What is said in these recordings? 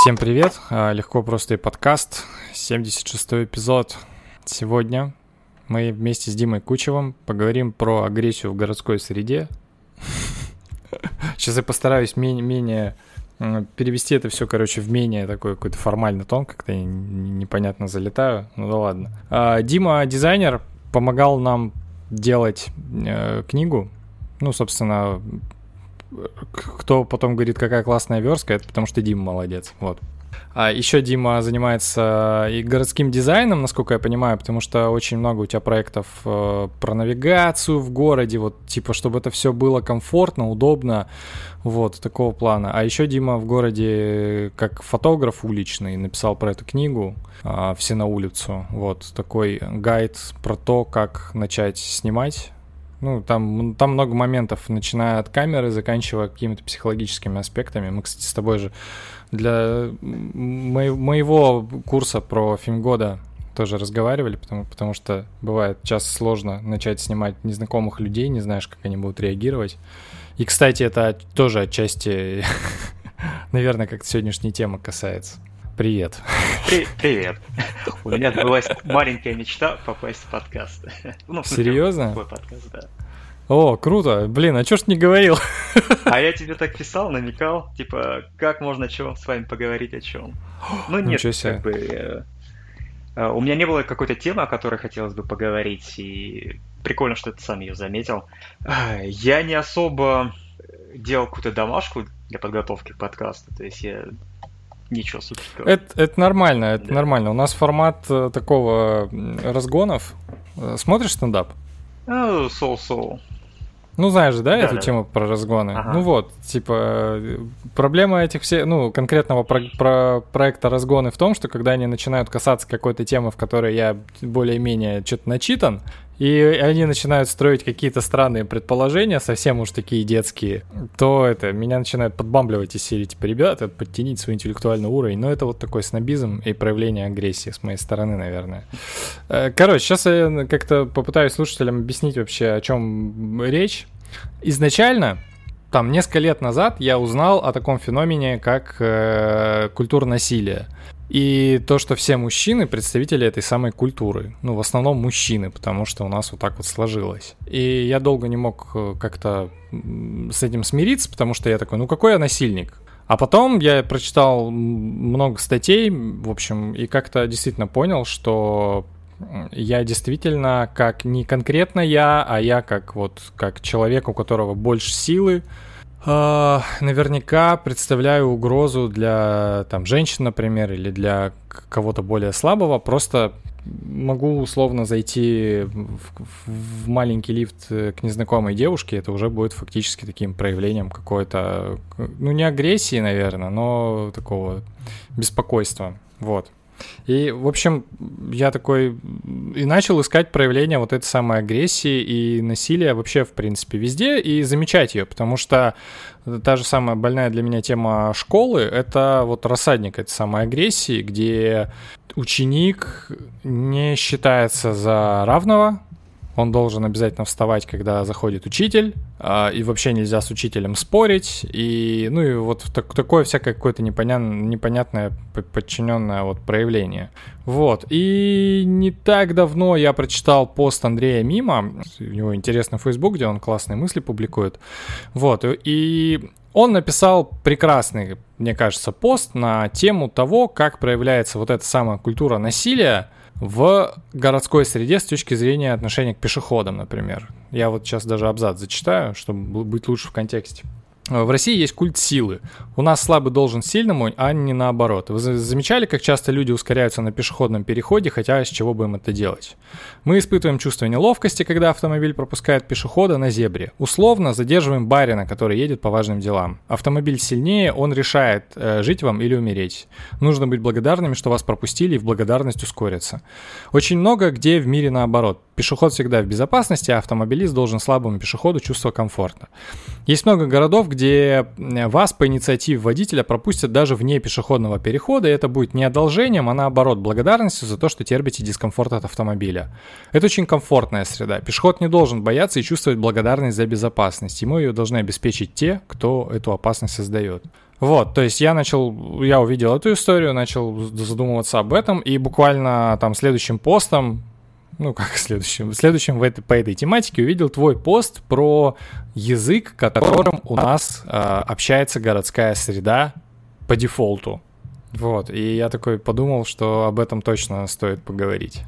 Всем привет, а, легко просто и подкаст, 76 эпизод. Сегодня мы вместе с Димой Кучевым поговорим про агрессию в городской среде. Сейчас я постараюсь менее, менее перевести это все, короче, в менее такой какой-то формальный тон, как-то непонятно залетаю, ну да ладно. А, Дима, дизайнер, помогал нам делать э, книгу, ну, собственно, кто потом говорит, какая классная верстка, это потому что Дима молодец. Вот. А еще Дима занимается и городским дизайном, насколько я понимаю, потому что очень много у тебя проектов э, про навигацию в городе, вот типа, чтобы это все было комфортно, удобно, вот такого плана. А еще Дима в городе как фотограф уличный написал про эту книгу э, «Все на улицу», вот такой гайд про то, как начать снимать ну, там, там много моментов, начиная от камеры, заканчивая какими-то психологическими аспектами. Мы, кстати, с тобой же для мо- моего курса про фильм года тоже разговаривали, потому, потому что бывает часто сложно начать снимать незнакомых людей, не знаешь, как они будут реагировать. И, кстати, это тоже отчасти, наверное, как сегодняшней темы касается. Привет. При- привет. У меня была маленькая мечта попасть в подкаст. Ну, Серьезно? В подкаст, да. О, круто. Блин, а чё ж не говорил? А я тебе так писал, намекал, типа, как можно чё с вами поговорить о чем. Ну нет, как бы... Э, э, у меня не было какой-то темы, о которой хотелось бы поговорить, и прикольно, что ты сам ее заметил. Я не особо делал какую-то домашку для подготовки к подкасту, то есть я ничего суперского. Это, это нормально, это да. нормально. У нас формат э, такого разгонов. Э, смотришь стендап? Ну, соу-соу. Ну, знаешь же, да, да эту да. тему про разгоны? Ага. Ну вот, типа, проблема этих всех, ну, конкретного про, про проекта разгоны в том, что когда они начинают касаться какой-то темы, в которой я более-менее что-то начитан, и они начинают строить какие-то странные предположения, совсем уж такие детские, то это меня начинает подбамбливать из серии, типа, ребята, подтяните свой интеллектуальный уровень. Но это вот такой снобизм и проявление агрессии с моей стороны, наверное. Э, короче, сейчас я как-то попытаюсь слушателям объяснить вообще, о чем речь. Изначально там несколько лет назад я узнал о таком феномене, как э, культура насилия. И то, что все мужчины представители этой самой культуры. Ну, в основном мужчины, потому что у нас вот так вот сложилось. И я долго не мог э, как-то с этим смириться, потому что я такой, ну какой я насильник? А потом я прочитал много статей, в общем, и как-то действительно понял, что я действительно как не конкретно я, а я как вот как человек, у которого больше силы, Uh, наверняка представляю угрозу для там женщин, например, или для кого-то более слабого. Просто могу условно зайти в, в маленький лифт к незнакомой девушке, это уже будет фактически таким проявлением какой-то, ну не агрессии, наверное, но такого беспокойства. Вот. И, в общем, я такой и начал искать проявление вот этой самой агрессии и насилия вообще, в принципе, везде и замечать ее, потому что та же самая больная для меня тема школы — это вот рассадник этой самой агрессии, где ученик не считается за равного, он должен обязательно вставать, когда заходит учитель, и вообще нельзя с учителем спорить, и, ну и вот так, такое всякое какое-то непонятное, непонятное подчиненное вот проявление. Вот, и не так давно я прочитал пост Андрея Мима, у него интересный Facebook, где он классные мысли публикует, вот, и он написал прекрасный, мне кажется, пост на тему того, как проявляется вот эта самая культура насилия, в городской среде с точки зрения отношения к пешеходам, например. Я вот сейчас даже абзац зачитаю, чтобы быть лучше в контексте. В России есть культ силы. У нас слабый должен сильному, а не наоборот. Вы замечали, как часто люди ускоряются на пешеходном переходе, хотя с чего бы им это делать? Мы испытываем чувство неловкости, когда автомобиль пропускает пешехода на зебре. Условно задерживаем барина, который едет по важным делам. Автомобиль сильнее, он решает, э, жить вам или умереть. Нужно быть благодарными, что вас пропустили и в благодарность ускориться. Очень много где в мире наоборот. Пешеход всегда в безопасности, а автомобилист должен слабому пешеходу чувство комфорта. Есть много городов, где э, вас по инициативе водителя пропустят даже вне пешеходного перехода, и это будет не одолжением, а наоборот благодарностью за то, что терпите дискомфорт от автомобиля. Это очень комфортная среда. Пешеход не должен бояться и чувствовать благодарность за безопасность. Ему ее должны обеспечить те, кто эту опасность создает. Вот, то есть я начал, я увидел эту историю, начал задумываться об этом, и буквально там следующим постом, ну как следующим, следующим в этой, по этой тематике увидел твой пост про язык, которым у нас э, общается городская среда по дефолту. Вот, и я такой подумал, что об этом точно стоит поговорить.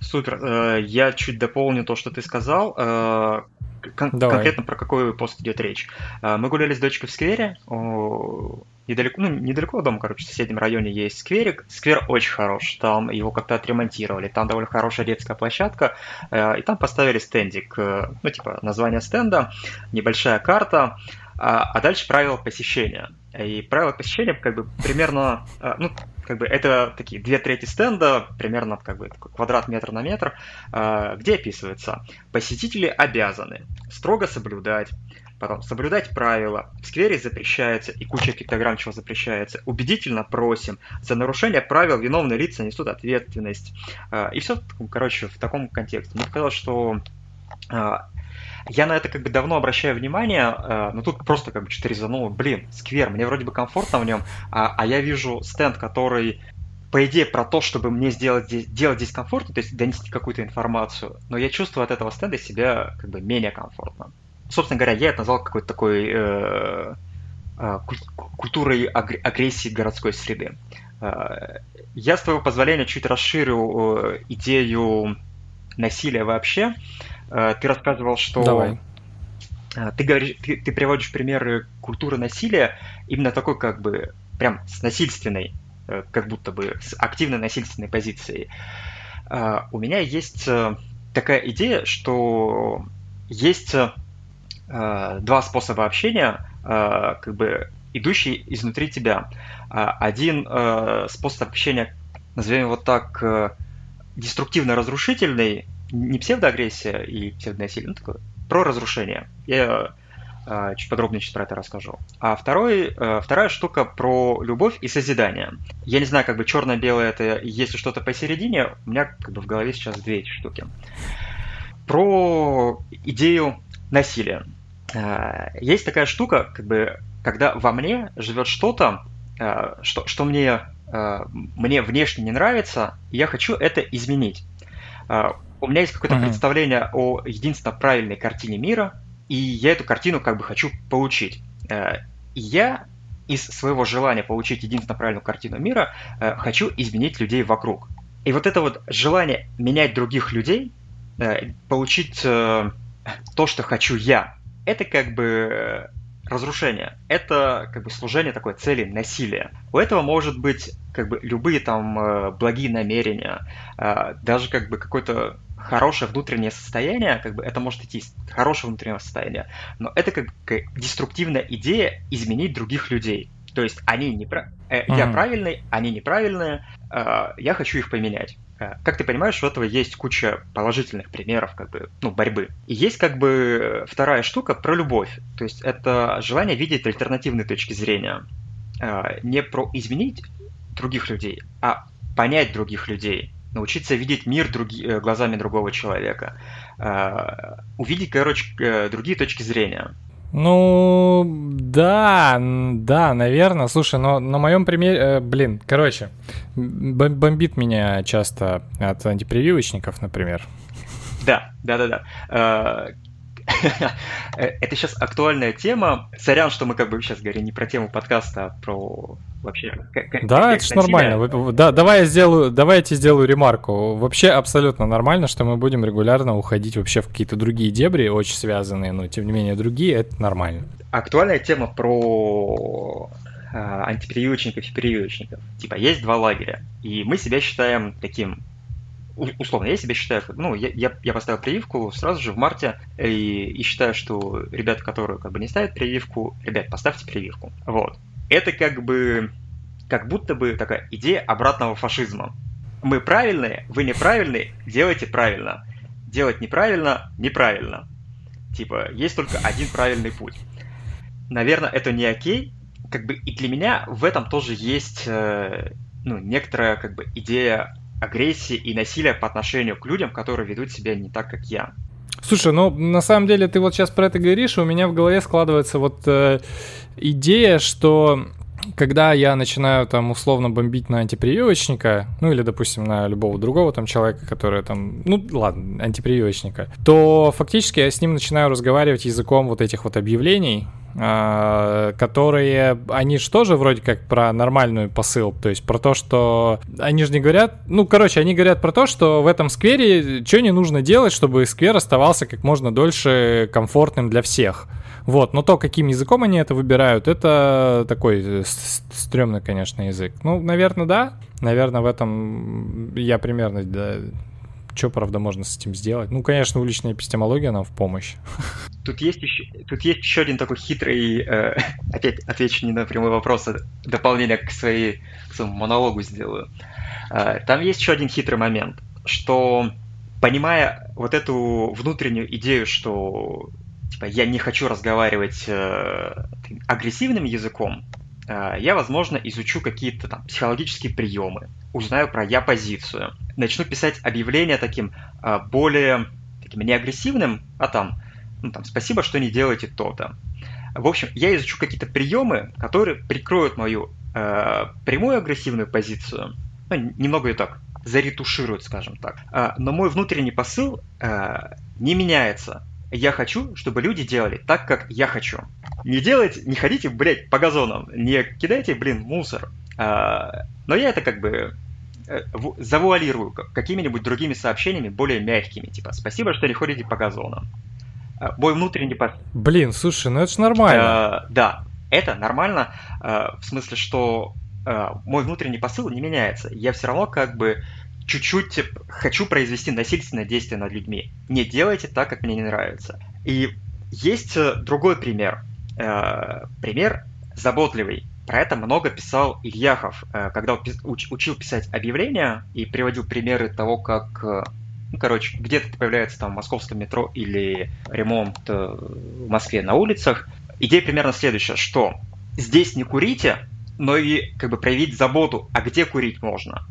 Супер. Э, я чуть дополню то, что ты сказал. Э, кон- конкретно про какой пост идет речь. Э, мы гуляли с дочкой в сквере. Недалеко, ну, недалеко от дома, короче, в соседнем районе есть скверик. Сквер очень хорош. Там его как-то отремонтировали. Там довольно хорошая детская площадка. И там поставили стендик. Ну, типа, название стенда, небольшая карта. А, а дальше правила посещения. И правила посещения как бы примерно, ну, как бы это такие две трети стенда, примерно как бы квадрат метр на метр, а, где описывается, посетители обязаны строго соблюдать Потом, соблюдать правила. В сквере запрещается, и куча пиктограмм чего запрещается. Убедительно просим. За нарушение правил виновные лица несут ответственность. А, и все, короче, в таком контексте. Мне показалось, что а, я на это как бы давно обращаю внимание, э, но тут просто как бы что-то резануло. Блин, сквер, мне вроде бы комфортно в нем, а, а я вижу стенд, который по идее, про то, чтобы мне сделать здесь, делать здесь комфортно, то есть донести какую-то информацию, но я чувствую от этого стенда себя как бы менее комфортно. Собственно говоря, я это назвал какой-то такой э, э, культурой агрессии городской среды. Э, я, с твоего позволения, чуть расширю э, идею насилия вообще. Ты рассказывал, что Давай. Ты говоришь, ты, ты приводишь примеры культуры насилия именно такой как бы прям с насильственной, как будто бы с активной насильственной позицией. У меня есть такая идея, что есть два способа общения, как бы идущие изнутри тебя. Один способ общения, назовем его так, деструктивно-разрушительный, не псевдоагрессия и псевдонасилие, ну такое, про разрушение. Я э, чуть подробнее сейчас про это расскажу. А второй, э, вторая штука про любовь и созидание. Я не знаю, как бы черно-белое это, если что-то посередине, у меня как бы в голове сейчас две эти штуки. Про идею насилия. Э, есть такая штука, как бы, когда во мне живет что-то, э, что, что мне, э, мне внешне не нравится, и я хочу это изменить у меня есть какое-то mm-hmm. представление о единственно правильной картине мира, и я эту картину как бы хочу получить. Э, я из своего желания получить единственно правильную картину мира э, хочу изменить людей вокруг. И вот это вот желание менять других людей, э, получить то, что хочу я, это как бы разрушение. Это как бы служение такой цели насилия. У этого может быть как бы любые там благие намерения, даже как бы какой-то хорошее внутреннее состояние, как бы это может идти из хорошего внутреннего состояния, но это как, как деструктивная идея изменить других людей. То есть они не э, mm-hmm. я правильный, они неправильные, э, я хочу их поменять. Э, как ты понимаешь, у этого есть куча положительных примеров как бы, ну, борьбы. И есть как бы вторая штука про любовь. То есть это желание видеть альтернативные точки зрения. Э, не про изменить других людей, а понять других людей научиться видеть мир други, э, глазами другого человека, увидеть, короче, другие точки зрения. Ну, да, да, наверное. Слушай, но на моем примере, э, блин, короче, бомбит меня часто от антипрививочников, например. Да, да, да, да. Это сейчас актуальная тема. Сорян, что мы как бы сейчас говорим не про тему подкаста, а про вообще. Да, это же нормально. Да, давай я сделаю, давай я тебе сделаю ремарку. Вообще абсолютно нормально, что мы будем регулярно уходить вообще в какие-то другие дебри, очень связанные, но тем не менее другие, это нормально. Актуальная тема про а, антипрививочников и прививочников. Типа, есть два лагеря, и мы себя считаем таким условно, я себя считаю, ну, я, я, поставил прививку сразу же в марте и, и считаю, что ребята, которые как бы не ставят прививку, ребят, поставьте прививку. Вот. Это как бы, как будто бы такая идея обратного фашизма. Мы правильные, вы неправильные, делайте правильно. Делать неправильно, неправильно. Типа, есть только один правильный путь. Наверное, это не окей. Как бы и для меня в этом тоже есть э, ну, некоторая как бы идея агрессии и насилия по отношению к людям, которые ведут себя не так, как я. Слушай, ну на самом деле ты вот сейчас про это говоришь, и у меня в голове складывается вот э, идея, что когда я начинаю там условно бомбить на антипрививочника, ну или, допустим, на любого другого там человека, который там, ну ладно, антипрививочника, то фактически я с ним начинаю разговаривать языком вот этих вот объявлений, а, которые, они же тоже вроде как про нормальную посыл, то есть про то, что они же не говорят, ну, короче, они говорят про то, что в этом сквере что не нужно делать, чтобы сквер оставался как можно дольше комфортным для всех. Вот, но то, каким языком они это выбирают, это такой э, стрёмный, конечно, язык. Ну, наверное, да. Наверное, в этом я примерно да, что, правда, можно с этим сделать? Ну, конечно, уличная эпистемология нам в помощь. Тут есть еще, тут есть еще один такой хитрый, э, опять отвечу не на прямой вопрос, а дополнение к, своей, к своему монологу сделаю. Э, там есть еще один хитрый момент, что понимая вот эту внутреннюю идею, что типа я не хочу разговаривать э, агрессивным языком, э, я, возможно, изучу какие-то там психологические приемы, узнаю про я-позицию, начну писать объявления таким э, более таким не агрессивным, а там, ну, там, спасибо, что не делаете то-то. В общем, я изучу какие-то приемы, которые прикроют мою э, прямую агрессивную позицию, ну, немного и так, заретушируют, скажем так. Э, но мой внутренний посыл э, не меняется я хочу, чтобы люди делали так, как я хочу. Не делайте, не ходите, блядь, по газонам, не кидайте, блин, мусор. А, но я это как бы э, завуалирую какими-нибудь другими сообщениями, более мягкими, типа «Спасибо, что не ходите по газонам». А, мой внутренний пос... Блин, слушай, ну это ж нормально. А, да, это нормально, а, в смысле, что а, мой внутренний посыл не меняется. Я все равно как бы чуть-чуть хочу произвести насильственное действие над людьми. Не делайте так, как мне не нравится. И есть э, другой пример. Э, пример заботливый. Про это много писал Ильяхов, э, когда учил писать объявления и приводил примеры того, как ну, короче, где-то появляется там в московском метро или ремонт в Москве на улицах. Идея примерно следующая, что здесь не курите, но и как бы проявить заботу, а где курить можно.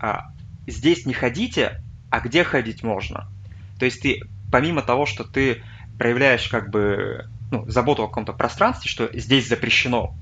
А здесь не ходите, а где ходить можно. То есть ты, помимо того, что ты проявляешь как бы ну, заботу о каком-то пространстве, что здесь запрещено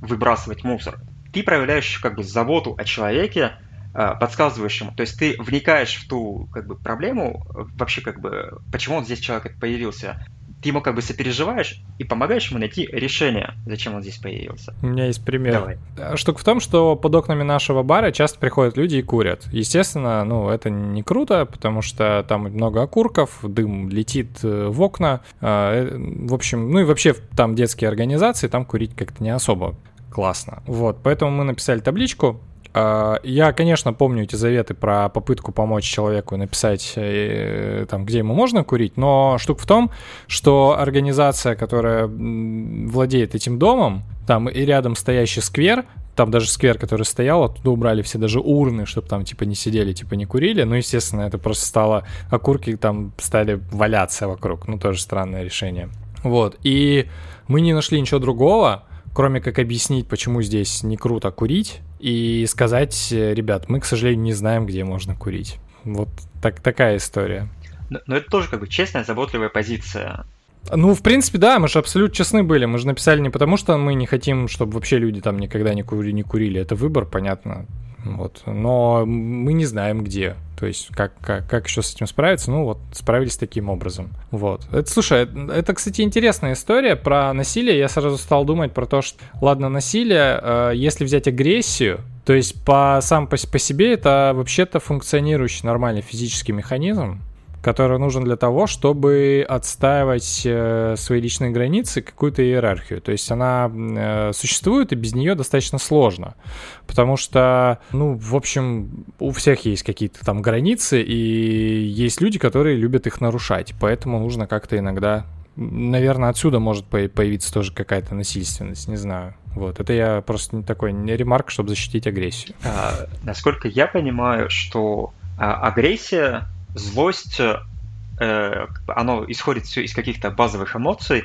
выбрасывать мусор, ты проявляешь как бы заботу о человеке, э, подсказываешь ему. То есть ты вникаешь в ту как бы проблему, вообще как бы, почему он здесь человек появился, ты ему как бы сопереживаешь и помогаешь ему найти решение, зачем он здесь появился. У меня есть пример. Давай. Э, штука в том, что под окнами нашего бара часто приходят люди и курят. Естественно, ну, это не круто, потому что там много окурков, дым летит э, в окна. Э, в общем, ну и вообще там детские организации, там курить как-то не особо классно. Вот, поэтому мы написали табличку, я, конечно, помню эти заветы про попытку помочь человеку написать, э, там, где ему можно курить, но штука в том, что организация, которая владеет этим домом, там и рядом стоящий сквер, там даже сквер, который стоял, оттуда убрали все даже урны, чтобы там типа не сидели, типа не курили. Ну, естественно, это просто стало, окурки там стали валяться вокруг. Ну, тоже странное решение. Вот, и мы не нашли ничего другого, кроме как объяснить, почему здесь не круто курить, и сказать, ребят, мы, к сожалению, не знаем, где можно курить. Вот так, такая история. Но, но это тоже как бы честная, заботливая позиция. Ну, в принципе, да, мы же абсолютно честны были. Мы же написали не потому, что мы не хотим, чтобы вообще люди там никогда не курили, не курили. Это выбор, понятно. Вот. Но мы не знаем, где. То есть, как, как, как еще с этим справиться? Ну, вот, справились таким образом. Вот. Это, слушай, это, кстати, интересная история про насилие. Я сразу стал думать про то, что, ладно, насилие, э, если взять агрессию, то есть по, сам по, по себе это вообще-то функционирующий нормальный физический механизм, который нужен для того, чтобы отстаивать э, свои личные границы, какую-то иерархию. То есть она э, существует, и без нее достаточно сложно. Потому что, ну, в общем, у всех есть какие-то там границы, и есть люди, которые любят их нарушать. Поэтому нужно как-то иногда Наверное, отсюда может появиться тоже какая-то насильственность, не знаю. Вот, это я просто не такой не ремарк, чтобы защитить агрессию. А, насколько я понимаю, что а, агрессия злость, э, оно исходит все из каких-то базовых эмоций,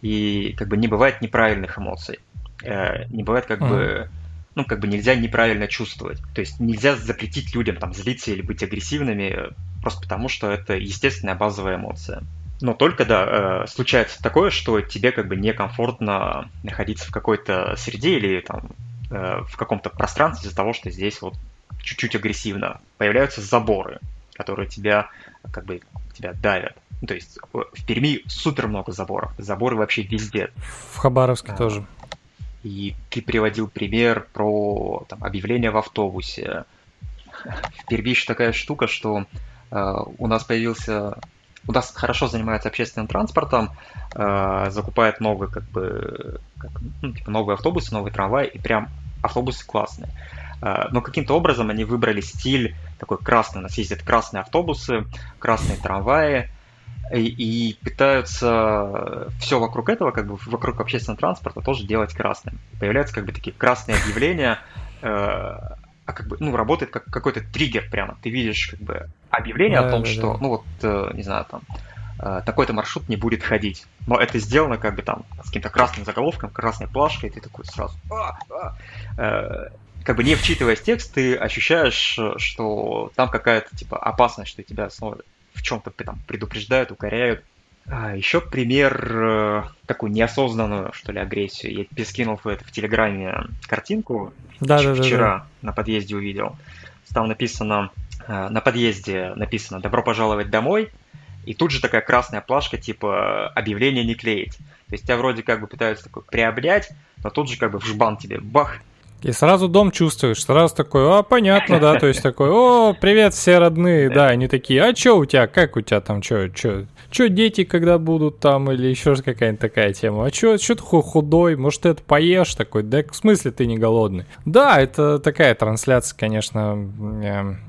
и как бы не бывает неправильных эмоций. Э, не бывает как mm. бы ну, как бы нельзя неправильно чувствовать. То есть нельзя запретить людям там злиться или быть агрессивными просто потому, что это естественная базовая эмоция. Но только, да, э, случается такое, что тебе как бы некомфортно находиться в какой-то среде или там э, в каком-то пространстве из-за того, что здесь вот чуть-чуть агрессивно. Появляются заборы, которые тебя как бы тебя давят. Ну, то есть в Перми супер много заборов. Заборы вообще везде. В Хабаровске а, тоже. И ты приводил пример про там, объявление в автобусе. В Перми еще такая штука, что э, у нас появился у нас хорошо занимается общественным транспортом, э, закупает новые, как бы, как, ну, типа новые автобусы, новые трамваи, и прям автобусы классные. Э, но каким-то образом они выбрали стиль такой красный. У нас ездят красные автобусы, красные трамваи, и, и пытаются все вокруг этого, как бы вокруг общественного транспорта тоже делать красным. Появляются как бы такие красные объявления, э, а как бы, ну, работает как какой-то триггер прямо. Ты видишь как бы объявление да, о том, да, что, да. ну вот, э, не знаю, там, э, такой-то маршрут не будет ходить. Но это сделано как бы там с каким-то красным заголовком, красной плашкой, и ты такой сразу... А, а, э, как бы не вчитываясь в текст, ты ощущаешь, что там какая-то типа опасность, что тебя снова в чем-то там предупреждают, укоряют. А, еще пример э, такую неосознанную, что ли, агрессию. Я тебе скинул в, это, в Телеграме картинку. Да, да, вчера да, на подъезде увидел. Там написано, э, на подъезде написано «Добро пожаловать домой», и тут же такая красная плашка, типа «Объявление не клеить». То есть тебя вроде как бы пытаются такой приобнять, но тут же как бы в жбан тебе бах, и сразу дом чувствуешь, сразу такой, а, понятно, да, то есть такой, о, привет, все родные, да, они такие, а чё у тебя, как у тебя там, чё, чё, чё дети когда будут там, или еще какая-нибудь такая тема, а чё, чё ты худой, может, ты это поешь? Такой, да, в смысле ты не голодный? Да, это такая трансляция, конечно,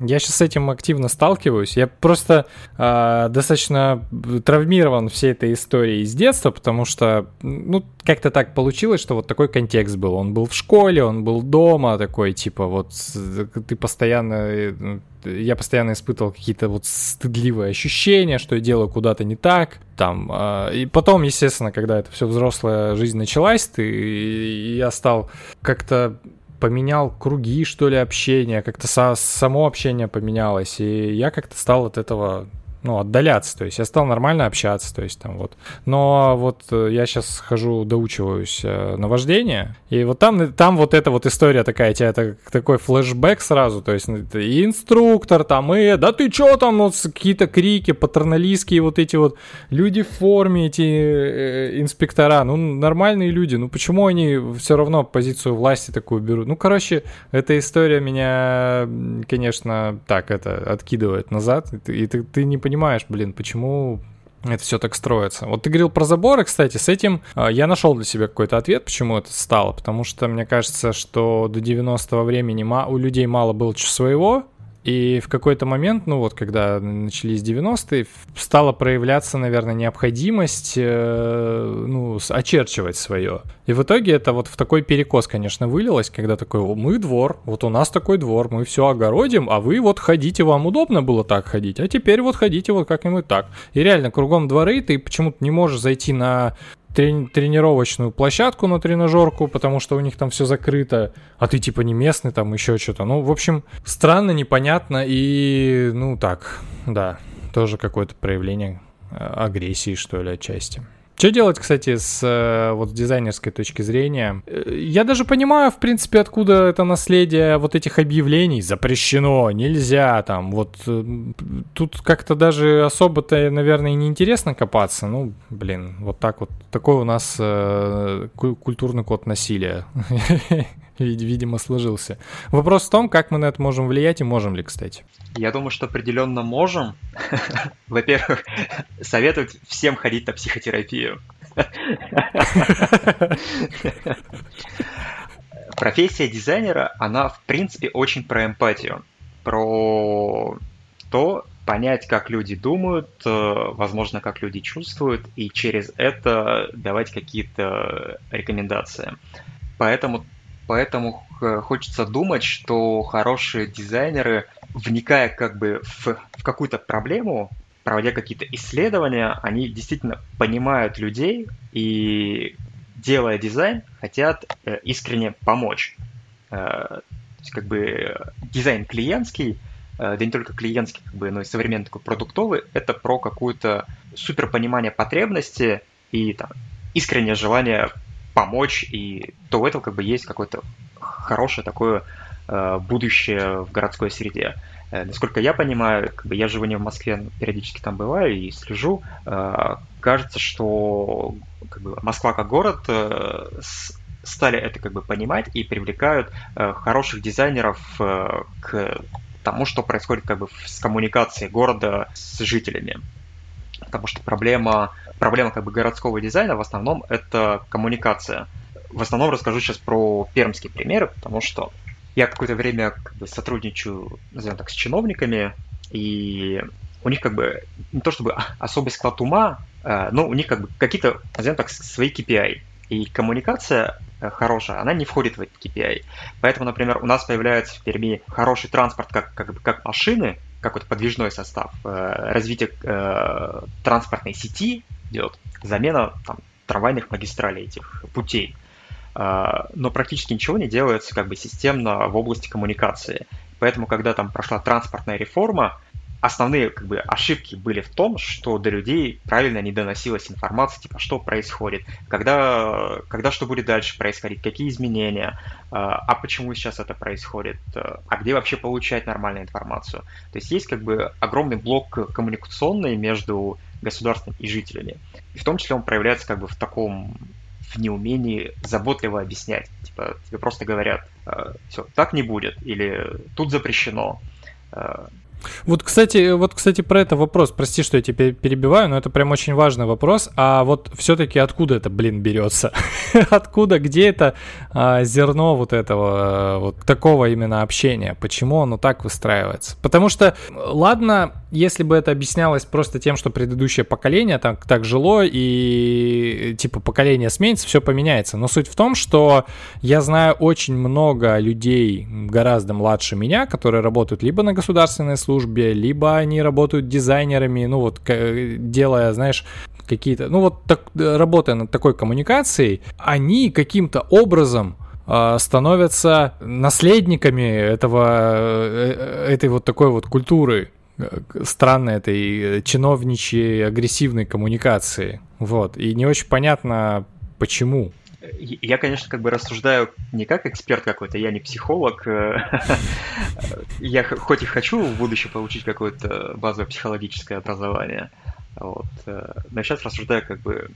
я сейчас с этим активно сталкиваюсь, я просто э, достаточно травмирован всей этой историей с детства, потому что, ну, как-то так получилось, что вот такой контекст был, он был в школе, он был дома такой, типа, вот ты постоянно, э, я постоянно испытывал какие-то вот стыдливые ощущения, что я делаю куда-то не так, там, э, и потом, естественно, когда это все взрослая жизнь началась, ты, я стал как-то поменял круги, что ли, общения, как-то со, само общение поменялось, и я как-то стал от этого ну, отдаляться, то есть я стал нормально общаться, то есть там вот. Но вот э, я сейчас хожу, доучиваюсь э, на вождение, и вот там, там вот эта вот история такая, тебя это такой флешбэк сразу, то есть ну, и инструктор там, и да ты чё там, вот какие-то крики, патерналистские вот эти вот люди в форме, эти э, инспектора, ну, нормальные люди, ну, почему они все равно позицию власти такую берут? Ну, короче, эта история меня, конечно, так, это, откидывает назад, и ты, ты не понимаешь, понимаешь, блин, почему это все так строится. Вот ты говорил про заборы, кстати, с этим э, я нашел для себя какой-то ответ, почему это стало. Потому что мне кажется, что до 90-го времени у людей мало было чего своего, и в какой-то момент, ну вот, когда начались 90-е, стала проявляться, наверное, необходимость, э, ну, очерчивать свое. И в итоге это вот в такой перекос, конечно, вылилось, когда такой, мы двор, вот у нас такой двор, мы все огородим, а вы вот ходите, вам удобно было так ходить, а теперь вот ходите вот как-нибудь так. И реально, кругом дворы, ты почему-то не можешь зайти на трени- тренировочную площадку на тренажерку, потому что у них там все закрыто, а ты типа не местный, там еще что-то. Ну, в общем, странно, непонятно и, ну так, да, тоже какое-то проявление э, агрессии, что ли, отчасти. Что делать, кстати, с э, вот дизайнерской точки зрения? Э, я даже понимаю, в принципе, откуда это наследие вот этих объявлений. Запрещено, нельзя, там, вот. Э, тут как-то даже особо-то, наверное, не интересно копаться. Ну, блин, вот так вот. Такой у нас культурный код насилия. видимо, сложился. Вопрос в том, как мы на это можем влиять и можем ли, кстати. Я думаю, что определенно можем. Во-первых, советовать всем ходить на психотерапию. Профессия дизайнера, она, в принципе, очень про эмпатию. Про то, понять, как люди думают, э, возможно, как люди чувствуют, и через это давать какие-то рекомендации. Поэтому поэтому э, хочется думать, что хорошие дизайнеры, вникая как бы в, в какую-то проблему, проводя какие-то исследования, они действительно понимают людей и, делая дизайн, хотят э, искренне помочь. Э, то есть как бы дизайн клиентский, да не только клиентский, как бы, но и современный такой продуктовый, это про какую-то супер понимание потребности и там, искреннее желание помочь, и то у этого как бы есть какое-то хорошее такое э, будущее в городской среде. Э, насколько я понимаю, как бы я живу не в Москве, периодически там бываю и слежу, э, кажется, что как бы, Москва как город стали это как бы понимать и привлекают хороших дизайнеров к тому, что происходит как бы с коммуникацией города с жителями. Потому что проблема, проблема как бы городского дизайна в основном это коммуникация. В основном расскажу сейчас про пермские примеры, потому что я какое-то время как бы сотрудничаю, назовем так, с чиновниками, и у них как бы не то чтобы особый склад ума, э, но у них как бы какие-то, назовем так, свои KPI. И коммуникация Э, хорошая, она не входит в этот KPI. Поэтому, например, у нас появляется в Перми хороший транспорт, как, как, как машины, какой-то подвижной состав, э, развитие транспортной сети идет, замена там, трамвайных магистралей этих путей. Э, но практически ничего не делается как бы системно в области коммуникации. Поэтому, когда там прошла транспортная реформа, основные как бы, ошибки были в том, что до людей правильно не доносилась информация, типа, что происходит, когда, когда что будет дальше происходить, какие изменения, а, а почему сейчас это происходит, а где вообще получать нормальную информацию. То есть есть как бы огромный блок коммуникационный между государством и жителями. И в том числе он проявляется как бы в таком в неумении заботливо объяснять. Типа тебе просто говорят, «А, все, так не будет, или тут запрещено. Вот, кстати, вот, кстати, про это вопрос. Прости, что я тебя перебиваю, но это прям очень важный вопрос. А вот все-таки откуда это, блин, берется? откуда, где это а, зерно вот этого, вот такого именно общения? Почему оно так выстраивается? Потому что, ладно, если бы это объяснялось просто тем, что предыдущее поколение так, так жило, и типа поколение сменится, все поменяется. Но суть в том, что я знаю очень много людей гораздо младше меня, которые работают либо на государственной службе, либо они работают дизайнерами, ну вот делая, знаешь, какие-то, ну вот так, работая над такой коммуникацией, они каким-то образом а, становятся наследниками этого, э, э, этой вот такой вот культуры странной этой э, чиновничьей агрессивной коммуникации. Вот. И не очень понятно, почему. Я, конечно, как бы рассуждаю не как эксперт какой-то, я не психолог. Э, я хоть и хочу в будущем получить какое-то базовое психологическое образование, вот, э, но сейчас рассуждаю как бы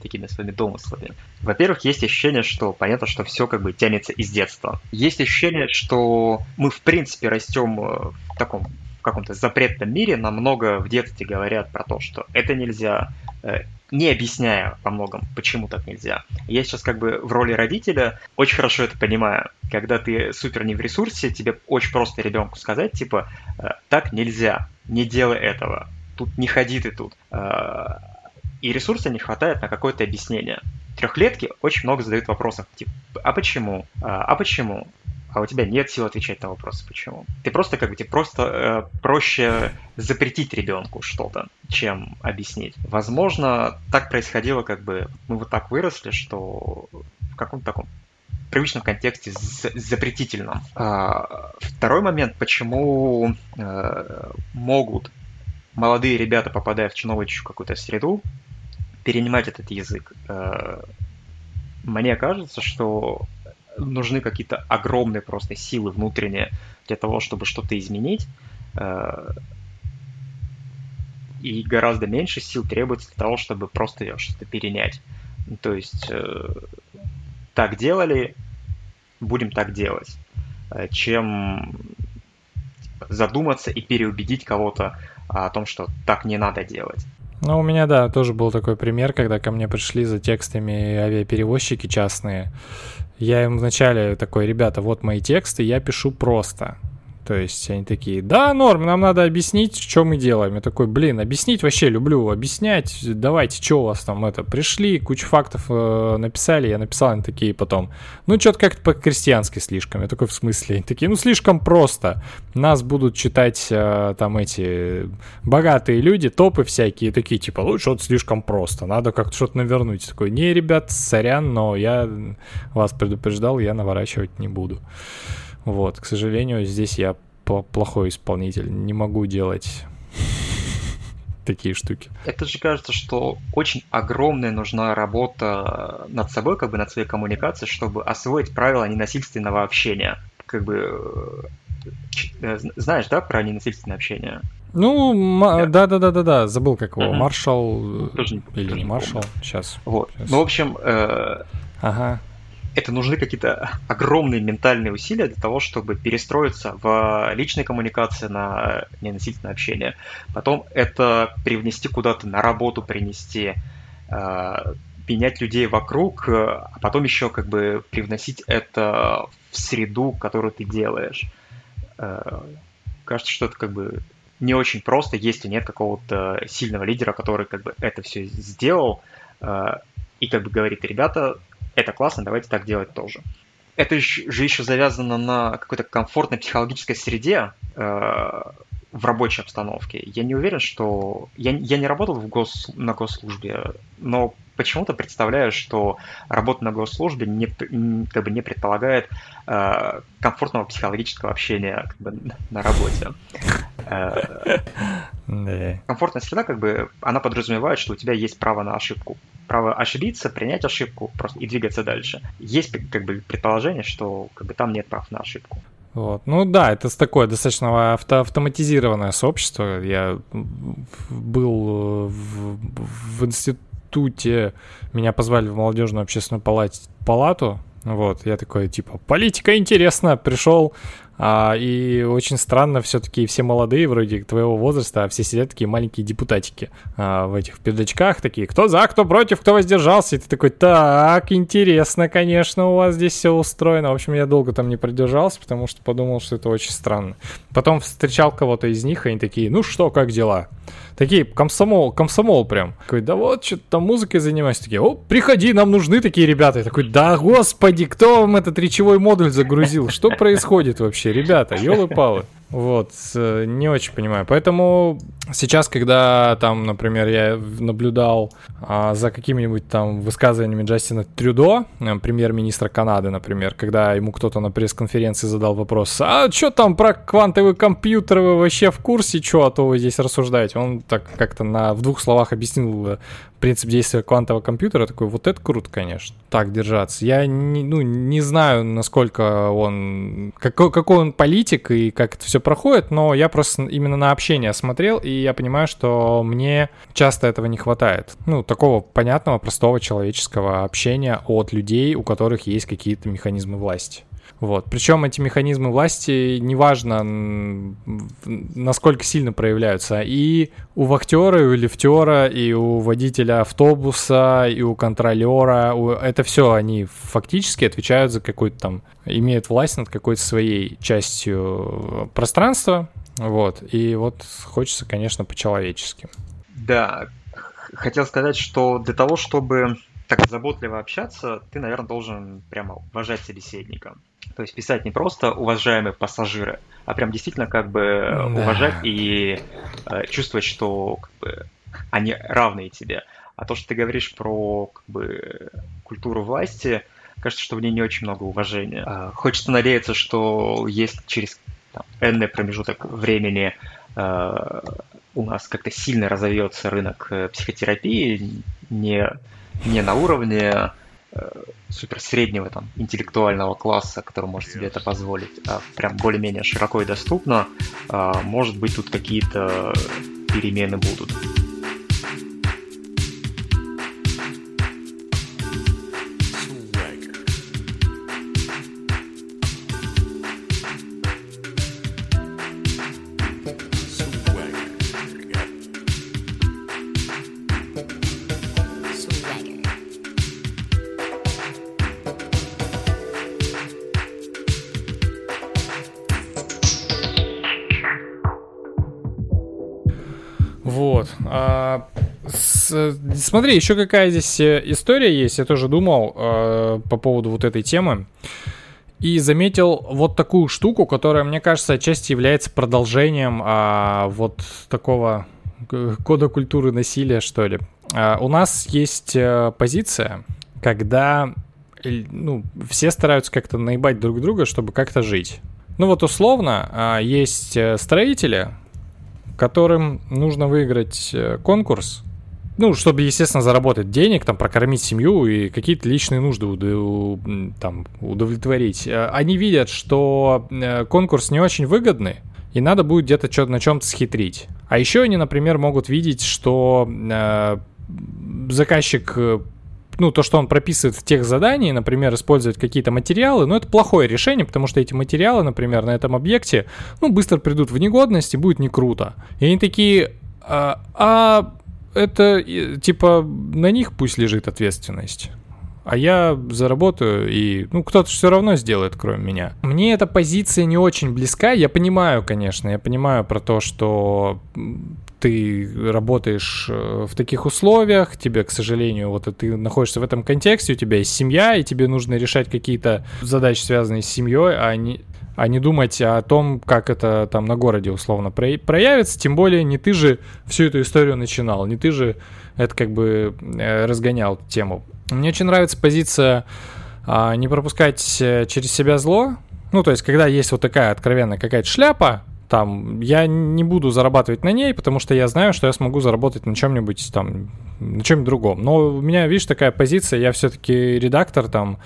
такими своими домыслами. Во-первых, есть ощущение, что понятно, что все как бы тянется из детства. Есть ощущение, что мы в принципе растем в таком каком-то запретном мире нам много в детстве говорят про то, что это нельзя, э, не объясняя по многом, почему так нельзя. Я сейчас как бы в роли родителя очень хорошо это понимаю. Когда ты супер не в ресурсе, тебе очень просто ребенку сказать, типа, «Э, так нельзя, не делай этого, тут не ходи ты тут. Э, и ресурса не хватает на какое-то объяснение. Трехлетки очень много задают вопросов, типа, а почему? А почему? А у тебя нет сил отвечать на вопросы, почему. Ты просто как бы тебе просто э, проще запретить ребенку что-то, чем объяснить. Возможно, так происходило, как бы мы вот так выросли, что в каком-то таком привычном контексте запретительном. А, второй момент, почему э, могут молодые ребята, попадая в чиновничью какую-то среду, перенимать этот язык. Э, мне кажется, что нужны какие-то огромные просто силы внутренние для того, чтобы что-то изменить. Э, и гораздо меньше сил требуется для того, чтобы просто что-то перенять. То есть э, так делали, будем так делать, э, чем задуматься и переубедить кого-то о том, что так не надо делать. Ну, у меня, да, тоже был такой пример, когда ко мне пришли за текстами авиаперевозчики частные. Я им вначале такой, ребята, вот мои тексты, я пишу просто. То есть они такие, да, норм, нам надо объяснить, что мы делаем. Я такой, блин, объяснить вообще люблю, объяснять, давайте, что у вас там это, пришли, кучу фактов э, написали, я написал, они такие потом, ну, что-то как-то по-крестьянски слишком. Я такой, в смысле? Они такие, ну, слишком просто. Нас будут читать э, там эти богатые люди, топы всякие, такие, типа, ну, что-то слишком просто, надо как-то что-то навернуть. Я такой, не, ребят, сорян, но я вас предупреждал, я наворачивать не буду. Вот, к сожалению, здесь я плохой исполнитель, не могу делать такие штуки. Это же кажется, что очень огромная нужна работа над собой, как бы над своей коммуникацией, чтобы освоить правила ненасильственного общения. Как бы э, знаешь, да, про ненасильственное общение? Ну, да-да-да-да-да, забыл как его, маршал тоже, или тоже не маршал, сейчас. Вот. Сейчас. Ну, в общем, э, ага это нужны какие-то огромные ментальные усилия для того, чтобы перестроиться в личной коммуникации на ненасильственное общение. Потом это привнести куда-то на работу, принести, э, менять людей вокруг, а потом еще как бы привносить это в среду, которую ты делаешь. Э, кажется, что это как бы не очень просто, если нет какого-то сильного лидера, который как бы это все сделал э, и как бы говорит, ребята, это классно, давайте так делать тоже. Это же еще завязано на какой-то комфортной психологической среде э, в рабочей обстановке. Я не уверен, что... Я, я не работал в гос... на госслужбе, но почему-то представляю, что работа на госслужбе не, как бы не предполагает э, комфортного психологического общения как бы, на работе. Э, комфортная среда, как бы, она подразумевает, что у тебя есть право на ошибку право ошибиться, принять ошибку просто и двигаться дальше. Есть как бы предположение, что как бы там нет прав на ошибку. Вот. Ну да, это такое достаточно авто автоматизированное сообщество. Я был в, в институте, меня позвали в молодежную общественную палату, вот, я такой, типа, политика интересно, пришел, а, и очень странно, все-таки все молодые, вроде твоего возраста, а все сидят такие маленькие депутатики а, в этих передачках, такие, кто за, кто против, кто воздержался. И ты такой, так, интересно, конечно, у вас здесь все устроено. В общем, я долго там не продержался, потому что подумал, что это очень странно. Потом встречал кого-то из них, и они такие, ну что, как дела? Такие, комсомол, комсомол прям. Такой, да вот, что-то там музыкой занимаюсь. Такие, о, приходи, нам нужны такие ребята. Я такой, да господи, кто вам этот речевой модуль загрузил? Что происходит вообще, ребята, елы-палы? Вот, не очень понимаю. Поэтому сейчас, когда там, например, я наблюдал а, за какими-нибудь там высказываниями Джастина Трюдо, э, премьер-министра Канады, например, когда ему кто-то на пресс-конференции задал вопрос, а что там про квантовые компьютеры вы вообще в курсе, что, а то вы здесь рассуждаете? Он так как-то на, в двух словах объяснил э, принцип действия квантового компьютера, такой, вот это круто, конечно, так держаться. Я не, ну, не знаю, насколько он, какой, какой он политик и как это все проходит, но я просто именно на общение смотрел, и я понимаю, что мне часто этого не хватает. Ну, такого понятного, простого человеческого общения от людей, у которых есть какие-то механизмы власти. Вот. Причем эти механизмы власти, неважно, насколько сильно проявляются, и у вахтера, и у лифтера, и у водителя автобуса, и у контролера, у... это все они фактически отвечают за какой-то там, имеют власть над какой-то своей частью пространства, вот. И вот хочется, конечно, по-человечески. Да, хотел сказать, что для того, чтобы так заботливо общаться, ты, наверное, должен прямо уважать собеседника. То есть писать не просто уважаемые пассажиры, а прям действительно как бы да. уважать и э, чувствовать, что как бы, они равные тебе. А то, что ты говоришь про как бы, культуру власти, кажется, что в ней не очень много уважения. Э, хочется надеяться, что если через там, энный промежуток времени э, у нас как-то сильно разовьется рынок э, психотерапии, не, не на уровне Э, супер среднего там интеллектуального класса, который может себе это позволить, а прям более-менее широко и доступно, а, может быть тут какие-то перемены будут. Смотри, еще какая здесь э, история есть. Я тоже думал э, по поводу вот этой темы. И заметил вот такую штуку, которая, мне кажется, отчасти является продолжением а, вот такого кода культуры насилия, что ли. А, у нас есть а, позиция, когда ну, все стараются как-то наебать друг друга, чтобы как-то жить. Ну вот условно, а, есть строители, которым нужно выиграть э, конкурс, ну, чтобы, естественно, заработать денег, там, прокормить семью и какие-то личные нужды там, удовлетворить. Э, они видят, что э, конкурс не очень выгодный, и надо будет где-то что на чем-то схитрить. А еще они, например, могут видеть, что э, заказчик ну, то, что он прописывает в тех заданиях, например, использовать какие-то материалы, ну, это плохое решение, потому что эти материалы, например, на этом объекте, ну, быстро придут в негодность и будет не круто. И они такие, а, а это, типа, на них пусть лежит ответственность а я заработаю, и, ну, кто-то все равно сделает, кроме меня. Мне эта позиция не очень близка, я понимаю, конечно, я понимаю про то, что ты работаешь э, в таких условиях, тебе, к сожалению, вот ты находишься в этом контексте, у тебя есть семья, и тебе нужно решать какие-то задачи, связанные с семьей, а не, а не думать о том, как это там на городе условно проявится, тем более не ты же всю эту историю начинал, не ты же это как бы э, разгонял тему. Мне очень нравится позиция а, не пропускать э, через себя зло. Ну, то есть, когда есть вот такая откровенная какая-то шляпа, там, я не буду зарабатывать на ней, потому что я знаю, что я смогу заработать на чем-нибудь там, на чем-нибудь другом. Но у меня, видишь, такая позиция, я все-таки редактор там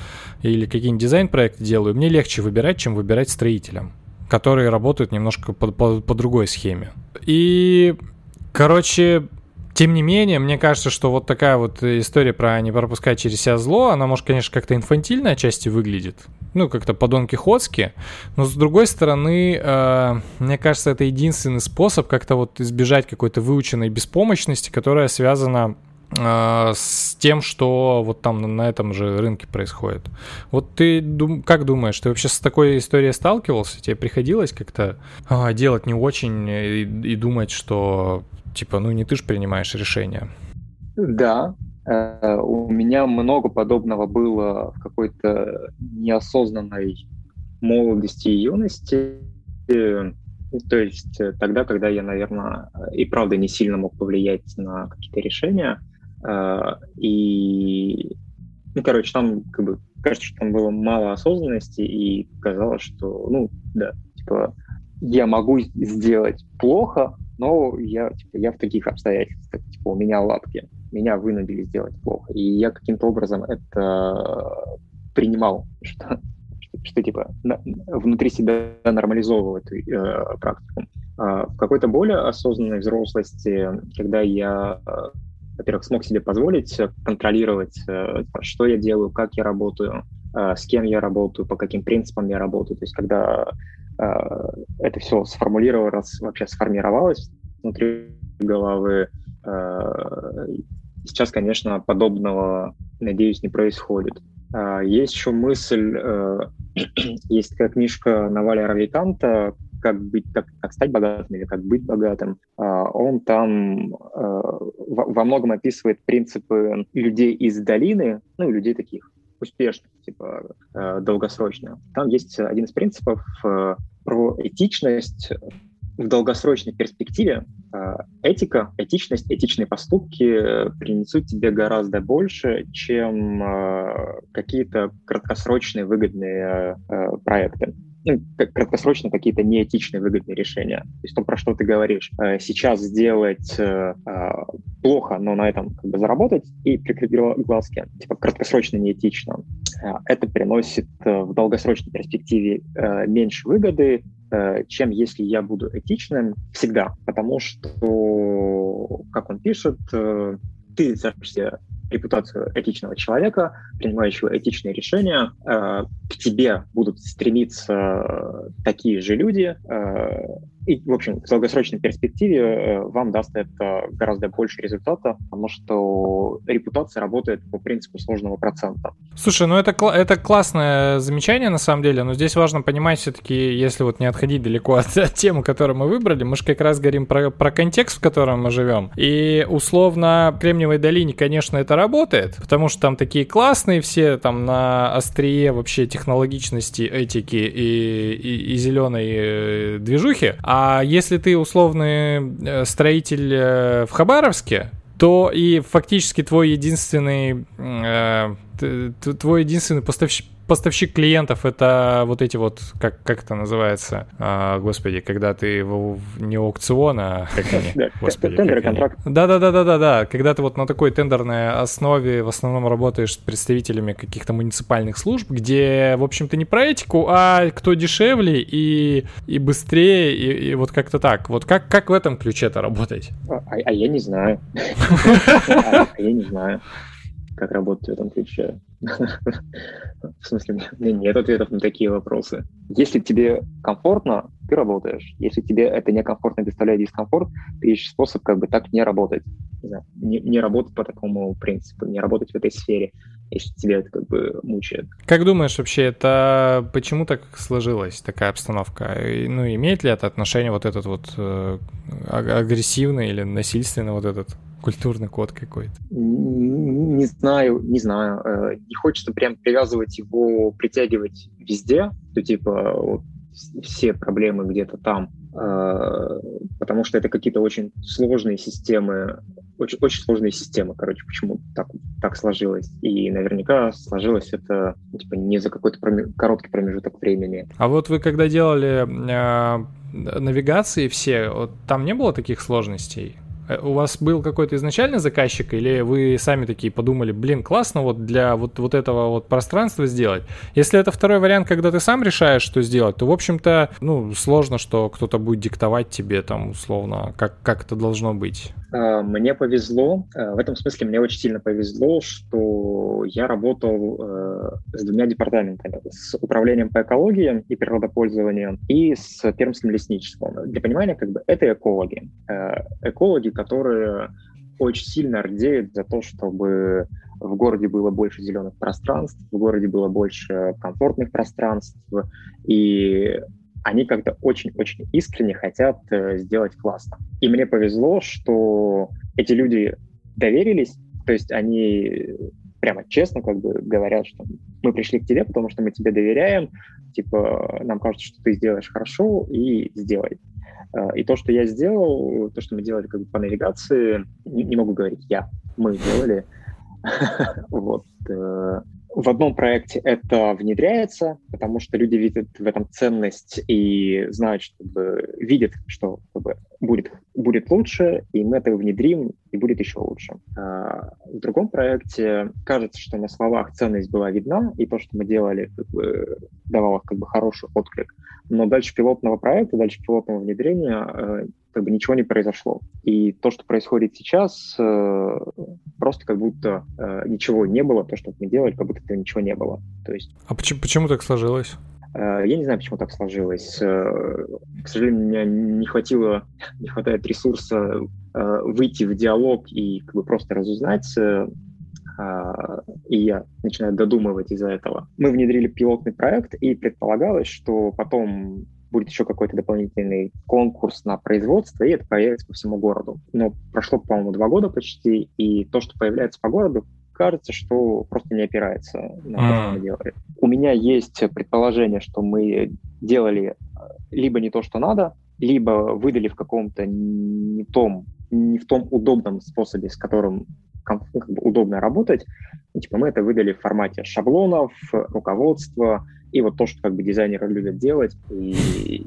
или какие-нибудь дизайн-проекты делаю, мне легче выбирать, чем выбирать строителям, которые работают немножко по, по, по другой схеме. И, короче, тем не менее, мне кажется, что вот такая вот история про не пропускать через себя зло, она, может, конечно, как-то инфантильно отчасти выглядит. Ну, как-то по-донкихотски. Но, с другой стороны, э, мне кажется, это единственный способ как-то вот избежать какой-то выученной беспомощности, которая связана э, с тем, что вот там на этом же рынке происходит. Вот ты дум, как думаешь, ты вообще с такой историей сталкивался? Тебе приходилось как-то э, делать не очень и, и думать, что Типа, ну не ты же принимаешь решения. Да, э, у меня много подобного было в какой-то неосознанной молодости и юности. То есть э, тогда, когда я, наверное, и правда не сильно мог повлиять на какие-то решения. Э, и, ну, короче, там как бы кажется, что там было мало осознанности, и казалось, что, ну, да, типа, я могу сделать плохо, но я, типа, я в таких обстоятельствах, типа, у меня лапки, меня вынудили сделать плохо. И я каким-то образом это принимал, что, что, что типа, на, внутри себя нормализовывал эту э, практику. А в какой-то более осознанной взрослости, когда я во-первых, смог себе позволить контролировать, э, что я делаю, как я работаю, э, с кем я работаю, по каким принципам я работаю. То есть, когда это все сформулировалось, вообще сформировалось внутри головы. Э, сейчас, конечно, подобного, надеюсь, не происходит. Э, есть еще мысль, есть такая книжка Наваля Равиканта как быть, как, как стать богатым или как быть богатым. Он там во многом описывает принципы людей из долины, ну, людей таких успешных, типа э, долгосрочно. Там есть один из принципов э, про этичность в долгосрочной перспективе. Э, этика, этичность, этичные поступки принесут тебе гораздо больше, чем э, какие-то краткосрочные выгодные э, проекты ну, краткосрочно какие-то неэтичные выгодные решения. То есть то, про что ты говоришь. Э, сейчас сделать э, э, плохо, но на этом как бы заработать и прикрепить глазки, типа краткосрочно неэтично. Это приносит в долгосрочной перспективе меньше выгоды, чем если я буду этичным всегда. Потому что, как он пишет, ты держишься репутацию этичного человека, принимающего этичные решения. Э, к тебе будут стремиться такие же люди, э, и, в общем, в долгосрочной перспективе э, вам даст это гораздо больше результата, потому что репутация работает по принципу сложного процента. Слушай, ну это, это классное замечание на самом деле, но здесь важно понимать все-таки, если вот не отходить далеко от, от темы, которую мы выбрали, мы же как раз говорим про, про контекст, в котором мы живем. И условно в Кремниевой долине, конечно, это работает, потому что там такие классные все, там на острие вообще технологичности, этики и, и, и зеленой э, движухи, а если ты условный э, строитель э, в Хабаровске, то и фактически твой единственный, э, твой единственный поставщик, поставщик клиентов это вот эти вот, как, как это называется, а, господи, когда ты в, не аукцион, а как они, господи. Тендер контракт. Да-да-да-да-да, когда ты вот на такой тендерной основе в основном работаешь с представителями каких-то муниципальных служб, где, в общем-то, не про этику, а кто дешевле и, и быстрее, и, и вот как-то так. Вот как, как в этом ключе это работать? А, а я не знаю. А я не знаю как работать в этом ключе. В смысле, у меня нет ответов на такие вопросы. Если тебе комфортно, ты работаешь. Если тебе это некомфортно доставляет дискомфорт, ты ищешь способ как бы так не работать. Не, работать по такому принципу, не работать в этой сфере, если тебе это как бы мучает. Как думаешь вообще, это почему так сложилась такая обстановка? Ну, имеет ли это отношение вот этот вот э, агрессивный или насильственный вот этот культурный код какой-то? Не знаю, не знаю. Э, не хочется прям привязывать его, притягивать везде, то типа вот, все проблемы где-то там, э, потому что это какие-то очень сложные системы, очень, очень сложные системы, короче, почему так, так сложилось. И наверняка сложилось это типа, не за какой-то проме- короткий промежуток времени. А вот вы когда делали э, навигации все, вот, там не было таких сложностей? Э, у вас был какой-то изначальный заказчик, или вы сами такие подумали, блин, классно вот для вот, вот этого вот пространства сделать? Если это второй вариант, когда ты сам решаешь, что сделать, то, в общем-то, ну, сложно, что кто-то будет диктовать тебе там, условно, как, как это должно быть. А, мне повезло, э, в этом смысле мне очень сильно повезло, что я работал э, с двумя департаментами, с управлением по экологии и природопользованию и с пермским лесничеством. Для понимания, как бы это экологи. Э, экологи, которые очень сильно рдеют за то, чтобы в городе было больше зеленых пространств, в городе было больше комфортных пространств, и они как-то очень-очень искренне хотят э, сделать классно. И мне повезло, что эти люди доверились, то есть они прямо честно как бы говорят, что мы пришли к тебе, потому что мы тебе доверяем, типа нам кажется, что ты сделаешь хорошо и сделай. Э, и то, что я сделал, то, что мы делали как бы по навигации, не, не могу говорить я, мы делали. Вот. Э, в одном проекте это внедряется, потому что люди видят в этом ценность и знают, что видят, что как будет, будет лучше, и мы это внедрим, и будет еще лучше. А в другом проекте кажется, что на словах ценность была видна, и то, что мы делали, как бы, давало как бы хороший отклик. Но дальше пилотного проекта, дальше пилотного внедрения э, как бы ничего не произошло. И то, что происходит сейчас, э, просто как будто э, ничего не было, то, что мы делали, как будто ничего не было. То есть... А почему, почему так сложилось? Э, я не знаю, почему так сложилось. К сожалению, меня не хватило, не хватает ресурса выйти в диалог и как бы просто разузнать и я начинаю додумывать из-за этого. Мы внедрили пилотный проект, и предполагалось, что потом будет еще какой-то дополнительный конкурс на производство, и это появится по всему городу. Но прошло, по-моему, два года почти, и то, что появляется по городу, кажется, что просто не опирается на то, что мы делали. У меня есть предположение, что мы делали э, либо не то, что надо, либо выдали в каком-то не том, не в том удобном способе, с которым ну, как бы удобно работать. Типа мы это выдали в формате шаблонов, руководства, и вот то, что как бы дизайнеры любят делать, и,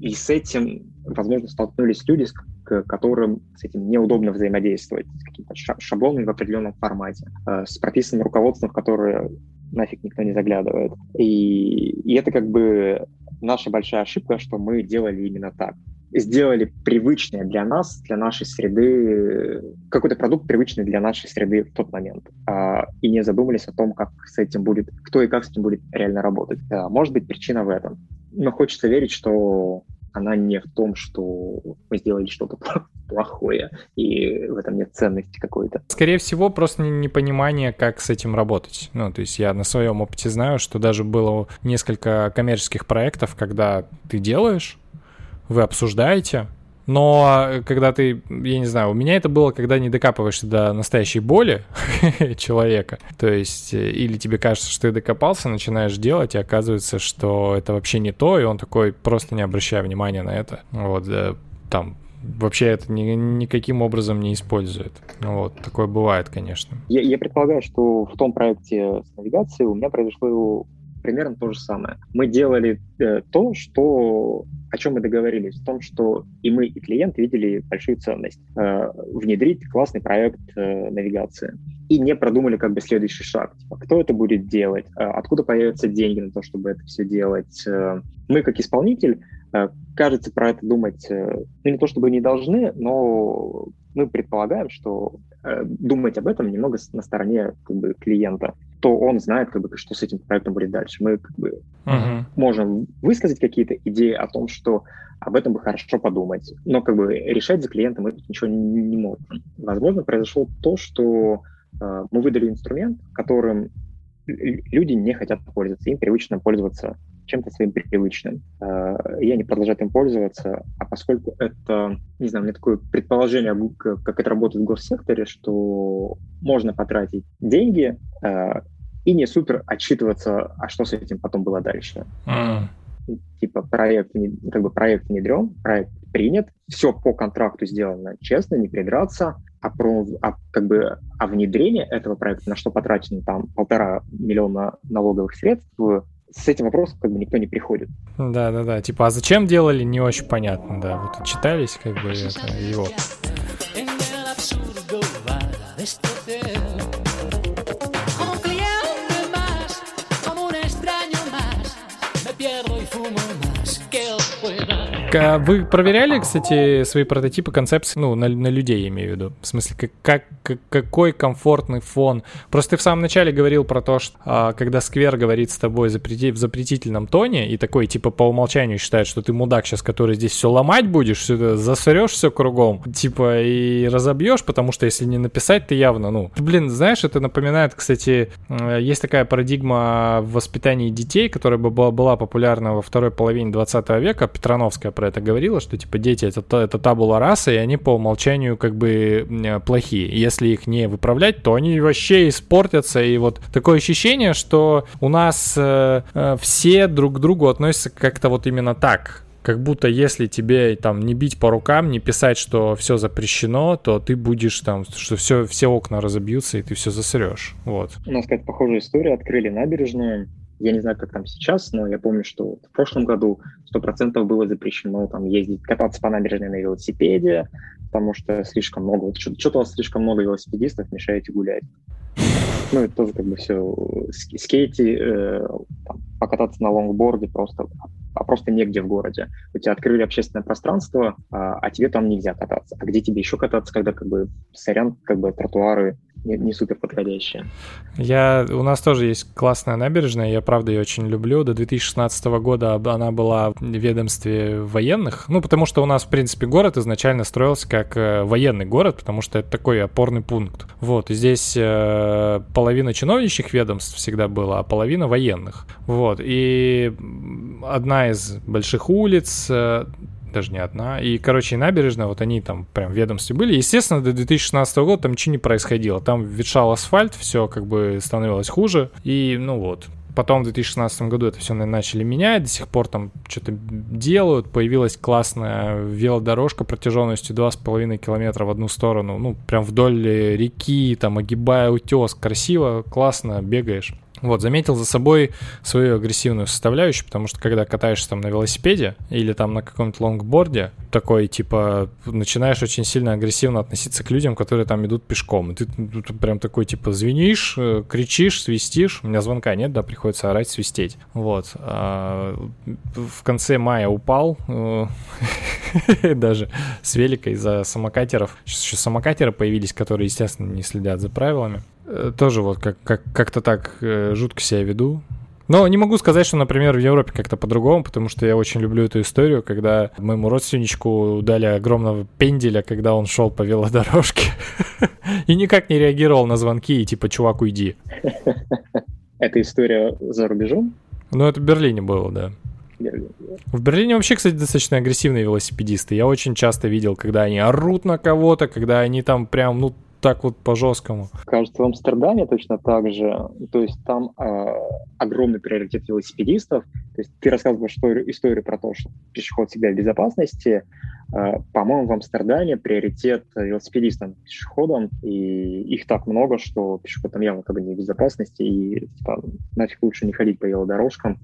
и с этим, возможно, столкнулись люди, с которым с этим неудобно взаимодействовать, с какими-то шаблонами в определенном формате, э, с прописанным руководством, в которое нафиг никто не заглядывает. И, и это как бы наша большая ошибка, что мы делали именно так сделали привычное для нас, для нашей среды, какой-то продукт привычный для нашей среды в тот момент. А, и не задумались о том, как с этим будет, кто и как с этим будет реально работать. А, может быть, причина в этом. Но хочется верить, что она не в том, что мы сделали что-то плохое, и в этом нет ценности какой-то. Скорее всего, просто непонимание, как с этим работать. Ну, то есть я на своем опыте знаю, что даже было несколько коммерческих проектов, когда ты делаешь, вы обсуждаете, но когда ты, я не знаю, у меня это было, когда не докапываешься до настоящей боли человека. То есть, э, или тебе кажется, что ты докопался, начинаешь делать, и оказывается, что это вообще не то, и он такой, просто не обращая внимания на это. Вот, там, вообще это ни, никаким образом не использует. Ну вот, такое бывает, конечно. Я, я предполагаю, что в том проекте с навигацией у меня произошло примерно то же самое. Мы делали э, то, что о чем мы договорились, в том, что и мы, и клиент видели большую ценность э, внедрить классный проект э, навигации. И не продумали как бы следующий шаг. Типа, кто это будет делать, э, откуда появятся деньги на то, чтобы это все делать. Э, мы, как исполнитель, э, кажется, про это думать, э, ну, не то чтобы не должны, но мы предполагаем, что э, думать об этом немного на стороне как бы, клиента то он знает, как бы, что с этим проектом будет дальше. Мы как бы uh-huh. можем высказать какие-то идеи о том, что об этом бы хорошо подумать, но как бы решать за клиента мы ничего не, можем. Возможно, произошло то, что э, мы выдали инструмент, которым люди не хотят пользоваться, им привычно пользоваться чем-то своим привычным. Э, и они продолжают им пользоваться, а поскольку это, не знаю, у меня такое предположение, как это работает в госсекторе, что можно потратить деньги э, и не супер отчитываться, а что с этим потом было дальше. Mm. Типа проект, как бы проект внедрен, проект принят, все по контракту сделано честно, не придраться, а, про, а, как бы, а внедрение этого проекта, на что потрачено там полтора миллиона налоговых средств, с этим вопросом как бы никто не приходит. Да, да, да. Типа, а зачем делали, не очень понятно, да. Вот читались, как бы это его. Вы проверяли, кстати, свои прототипы концепции, ну, на, на людей, я имею в виду? В смысле, как, как, какой комфортный фон? Просто ты в самом начале говорил про то, что а, когда Сквер говорит с тобой запрети, в запретительном тоне и такой, типа, по умолчанию считает, что ты мудак сейчас, который здесь все ломать будешь, все это засрешь все кругом, типа, и разобьешь, потому что если не написать, ты явно, ну... Блин, знаешь, это напоминает, кстати, э, есть такая парадигма в воспитании детей, которая была популярна во второй половине 20 века, Петрановская про это говорила, что типа дети это, это табула раса, и они по умолчанию как бы плохие. Если их не выправлять, то они вообще испортятся. И вот такое ощущение, что у нас э, э, все друг к другу относятся как-то вот именно так как будто если тебе там не бить по рукам, не писать, что все запрещено, то ты будешь там, что все, все окна разобьются и ты все засрешь. Вот. У нас какая-то похожая история. Открыли набережную, я не знаю, как там сейчас, но я помню, что в прошлом году 100% было запрещено там ездить, кататься по набережной на велосипеде, потому что слишком много, что-то слишком много велосипедистов, мешаете гулять. Ну, это тоже как бы все скейти, э, там, покататься на лонгборде просто, а просто негде в городе. У тебя открыли общественное пространство, а, а тебе там нельзя кататься. А где тебе еще кататься, когда как бы сорян, как бы тротуары не, не супер подходящая. Я, у нас тоже есть классная набережная, я правда ее очень люблю. До 2016 года она была в ведомстве военных, ну потому что у нас, в принципе, город изначально строился как э, военный город, потому что это такой опорный пункт. Вот, и здесь э, половина чиновничьих ведомств всегда была, а половина военных. Вот, и одна из больших улиц, э, даже не одна. И, короче, и набережная, вот они там прям ведомстве были. Естественно, до 2016 года там ничего не происходило. Там ветшал асфальт, все как бы становилось хуже. И, ну вот, потом в 2016 году это все начали менять, до сих пор там что-то делают, появилась классная велодорожка протяженностью 2,5 километра в одну сторону, ну, прям вдоль реки, там, огибая утес, красиво, классно, бегаешь. Вот, заметил за собой свою агрессивную составляющую, потому что когда катаешься там на велосипеде или там на каком-то лонгборде, такой, типа, начинаешь очень сильно агрессивно относиться к людям, которые там идут пешком. И ты, ты прям такой, типа, звенишь, э, кричишь, свистишь. У меня звонка нет, да, приходится орать, свистеть. Вот. А в конце мая упал э, даже с великой из-за самокатеров. Сейчас еще самокатеры появились, которые, естественно, не следят за правилами. Э, тоже вот как, как, как-то так э, жутко себя веду. Но не могу сказать, что, например, в Европе как-то по-другому, потому что я очень люблю эту историю, когда моему родственничку дали огромного пенделя, когда он шел по велодорожке и никак не реагировал на звонки и типа, чувак, уйди. Эта история за рубежом? Ну, это в Берлине было, да. В Берлине вообще, кстати, достаточно агрессивные велосипедисты. Я очень часто видел, когда они орут на кого-то, когда они там прям, ну, так вот по-жесткому. Кажется, в Амстердаме точно так же. То есть там э, огромный приоритет велосипедистов. То есть ты рассказываешь историю, историю про то, что пешеход всегда в безопасности, Э, по-моему, в Амстердаме приоритет велосипедистам пешеходам, и их так много, что пешеход там явно как бы не в безопасности, и типа, нафиг лучше не ходить по велодорожкам,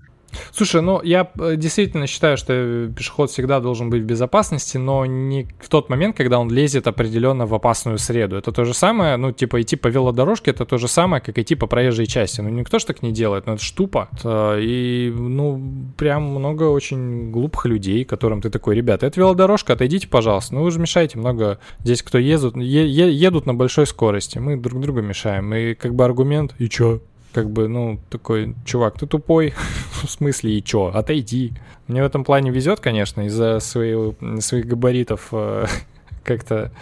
Слушай, ну я э, действительно считаю, что пешеход всегда должен быть в безопасности, но не в тот момент, когда он лезет определенно в опасную среду. Это то же самое, ну типа идти по велодорожке, это то же самое, как идти по проезжей части. Ну никто ж так не делает, ну это ж тупо. И ну прям много очень глупых людей, которым ты такой, ребята, это велодорожка, отойдите, пожалуйста. Ну вы же мешаете много. Здесь кто ездут, е- едут на большой скорости, мы друг другу мешаем. И как бы аргумент, и чё, как бы, ну, такой, чувак, ты тупой, в смысле, и чё, отойди. Мне в этом плане везет, конечно, из-за своих, своих габаритов э, как-то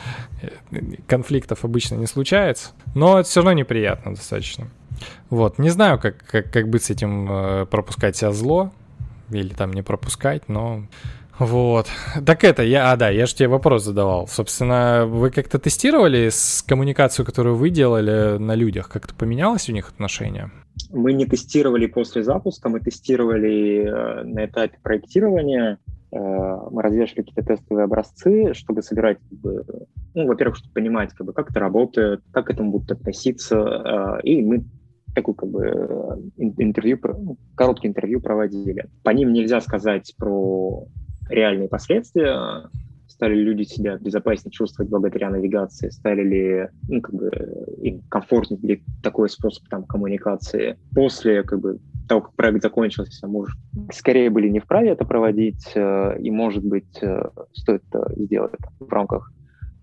э, конфликтов обычно не случается, но это все равно неприятно достаточно. Вот, не знаю, как, как, как быть с этим, э, пропускать себя зло или там не пропускать, но вот. Так это, я, а да, я же тебе вопрос задавал. Собственно, вы как-то тестировали с коммуникацию, которую вы делали на людях? Как-то поменялось у них отношение? Мы не тестировали после запуска, мы тестировали э, на этапе проектирования. Э, мы развешивали какие-то тестовые образцы, чтобы собирать, как бы, ну, во-первых, чтобы понимать, как, бы, как это работает, как к этому будут относиться. Э, и мы такую как бы интервью, ну, короткое интервью проводили. По ним нельзя сказать про реальные последствия, стали люди себя безопаснее чувствовать благодаря навигации, стали ли ну, как бы, им комфортнее ли такой способ там, коммуникации. После как бы, того, как проект закончился, может, скорее были не вправе это проводить, э, и, может быть, э, стоит это сделать в рамках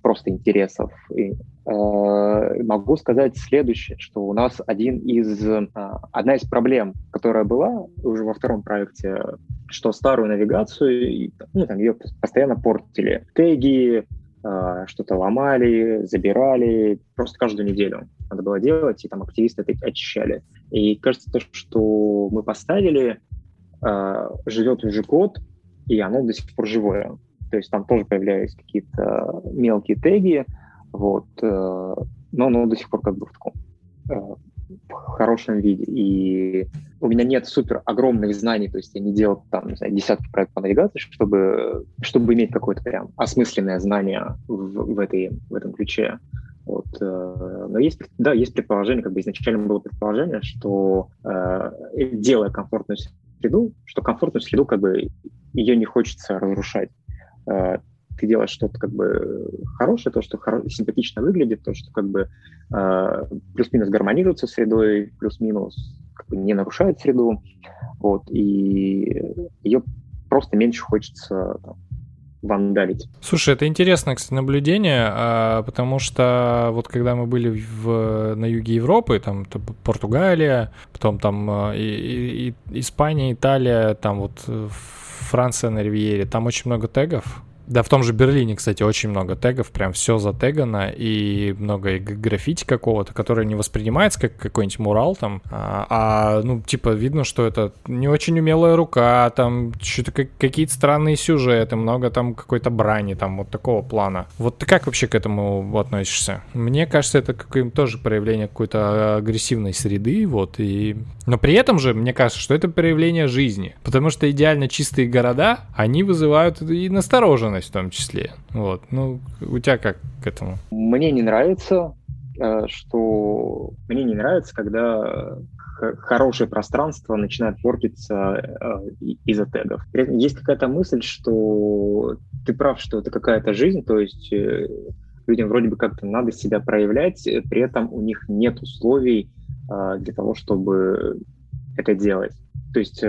просто интересов. И, э, могу сказать следующее, что у нас один из, э, одна из проблем, которая была уже во втором проекте, что старую навигацию, ну, там ее постоянно портили. Теги, э, что-то ломали, забирали, просто каждую неделю надо было делать, и там активисты это очищали. И кажется, то, что мы поставили, э, живет уже год, и оно до сих пор живое. То есть там тоже появлялись какие-то мелкие теги, вот, э, но оно до сих пор как бы в таком э, в хорошем виде. И у меня нет супер огромных знаний, то есть я не делал там, не знаю, десятки проектов по навигации, чтобы, чтобы иметь какое-то прям осмысленное знание в, в, этой, в этом ключе. Вот. Э, но есть, да, есть предположение, как бы изначально было предположение, что делая комфортную среду, что комфортную среду как бы ее не хочется разрушать. Э, ты делаешь что-то как бы хорошее, то, что хоро- симпатично выглядит, то, что как бы э, плюс-минус гармонирует со средой, плюс-минус как бы не нарушает среду, вот, и ее просто меньше хочется там, вандалить. Слушай, это интересное, кстати, наблюдение, а, потому что вот когда мы были в, на юге Европы, там Португалия, потом там а, и, и, Испания, Италия, там вот Франция на Ривьере, там очень много тегов, да, в том же Берлине, кстати, очень много тегов, прям все затегано, и много граффити какого-то, которое не воспринимается как какой-нибудь мурал там, а, а ну, типа, видно, что это не очень умелая рука, там что-то как, какие-то странные сюжеты, много там какой-то брани, там вот такого плана. Вот ты как вообще к этому относишься? Мне кажется, это какое тоже проявление какой-то агрессивной среды, вот, и... Но при этом же, мне кажется, что это проявление жизни, потому что идеально чистые города, они вызывают и настороженность в том числе. Вот. Ну, у тебя как к этому? Мне не нравится, э, что мне не нравится, когда хорошее пространство начинает портиться э, из-за тегов. Есть какая-то мысль, что ты прав, что это какая-то жизнь, то есть э, людям вроде бы как-то надо себя проявлять, при этом у них нет условий для того, чтобы это делать. То есть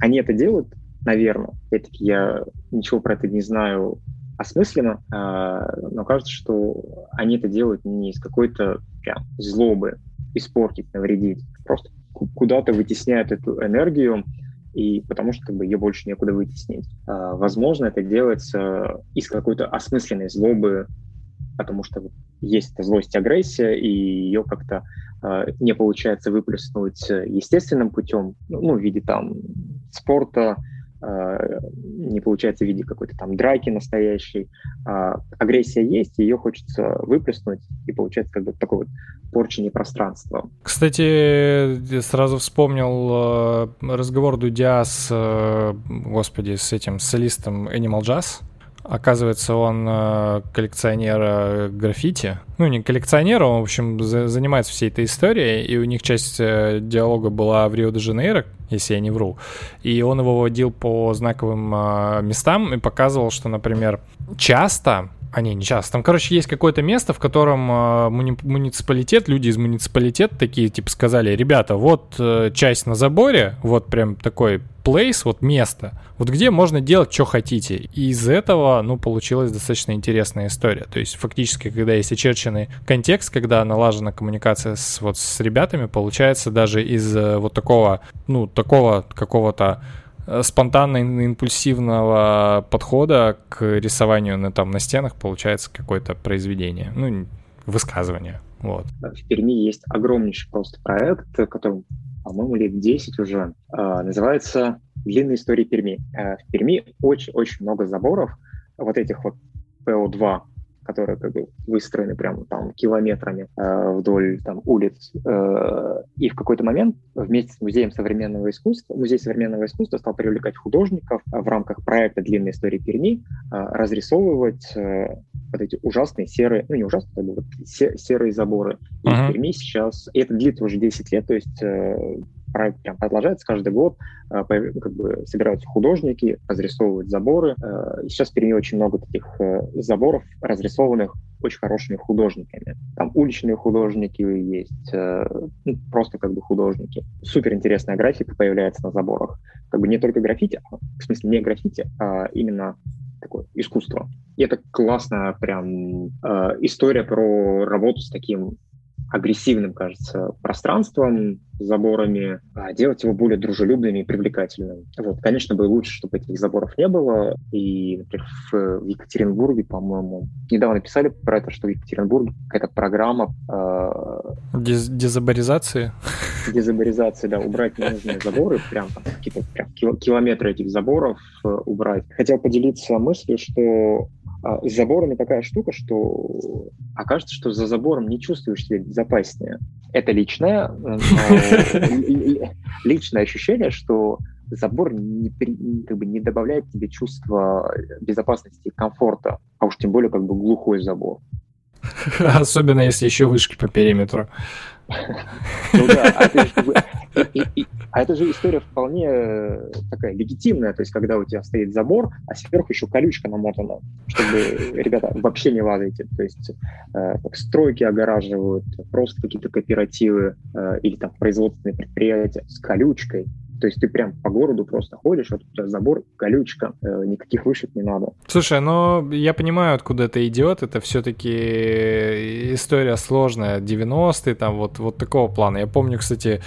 они это делают наверное. Опять-таки, я ничего про это не знаю осмысленно, а, но кажется, что они это делают не из какой-то прям злобы испортить, навредить, просто куда-то вытесняют эту энергию, и потому что как бы ее больше некуда вытеснить. А, возможно, это делается из какой-то осмысленной злобы, потому что есть эта злость, агрессия, и ее как-то э, не получается выплеснуть естественным путем, ну, в виде там спорта, не получается в виде какой-то там драки настоящей. А агрессия есть, ее хочется выплеснуть, и получается как бы такой вот порчение пространства. Кстати, сразу вспомнил э, разговор Дудя с, э, господи, с этим солистом Animal Jazz, Оказывается, он э, коллекционер э, граффити. Ну, не коллекционер, он, в общем, за, занимается всей этой историей, и у них часть э, диалога была в Рио-де-Жанейро, если я не вру. И он его водил по знаковым местам и показывал, что, например, часто а не, не часто. Там, короче, есть какое-то место, в котором э, муни- муниципалитет, люди из муниципалитета такие, типа, сказали, ребята, вот э, часть на заборе, вот прям такой place, вот место, вот где можно делать, что хотите. И из этого, ну, получилась достаточно интересная история. То есть, фактически, когда есть очерченный контекст, когда налажена коммуникация с, вот, с ребятами, получается даже из э, вот такого, ну, такого какого-то Э, спонтанно-импульсивного подхода к рисованию на, там, на стенах получается какое-то произведение, ну, высказывание. Вот. В Перми есть огромнейший просто проект, который, по-моему, лет 10 уже, э, называется «Длинная история Перми». Э, в Перми очень-очень много заборов, вот этих вот ПО-2, которые как бы выстроены прямо там километрами э, вдоль там улиц. Э, и в какой-то момент вместе с Музеем современного искусства, Музей современного искусства стал привлекать художников в рамках проекта «Длинная история Перми» э, разрисовывать э, вот эти ужасные серые, ну не ужасные, как бы вот серые заборы. И uh-huh. в Перми сейчас, и это длится уже 10 лет, то есть э, проект прям продолжается каждый год, э, как бы собираются художники, разрисовывают заборы. Э, сейчас в Перми очень много таких э, заборов, разрисованных очень хорошими художниками. Там уличные художники есть, ну, просто как бы художники. Супер интересная графика появляется на заборах. Как бы не только граффити, а, в смысле не граффити, а именно такое искусство. И это классная прям история про работу с таким агрессивным, кажется, пространством, заборами, а делать его более дружелюбным и привлекательным. Вот, конечно, было лучше, чтобы этих заборов не было. И, например, в Екатеринбурге, по-моему, недавно писали про это, что в Екатеринбурге какая-то программа... Э, Дез дезаборизации? Дезаборизации, да, убрать ненужные заборы, прям какие-то прям километры этих заборов э, убрать. Хотел поделиться мыслью, что а, с заборами такая штука, что окажется, что за забором не чувствуешь себя безопаснее. Это личное, личное ощущение, что забор не, как бы не добавляет тебе чувства безопасности и комфорта, а уж тем более как бы глухой забор. Особенно если еще вышки по периметру. Ну да, а же, а это же история вполне э, такая легитимная, то есть когда у тебя стоит забор, а сверху еще колючка намотана, чтобы, ребята, вообще не лазайте. То есть э, стройки огораживают, просто какие-то кооперативы э, или там производственные предприятия с колючкой. То есть ты прям по городу просто ходишь, вот у тебя забор, колючка, никаких вышек не надо. Слушай, ну я понимаю, откуда это идет. Это все-таки история сложная. 90-е, там вот, вот такого плана. Я помню, кстати,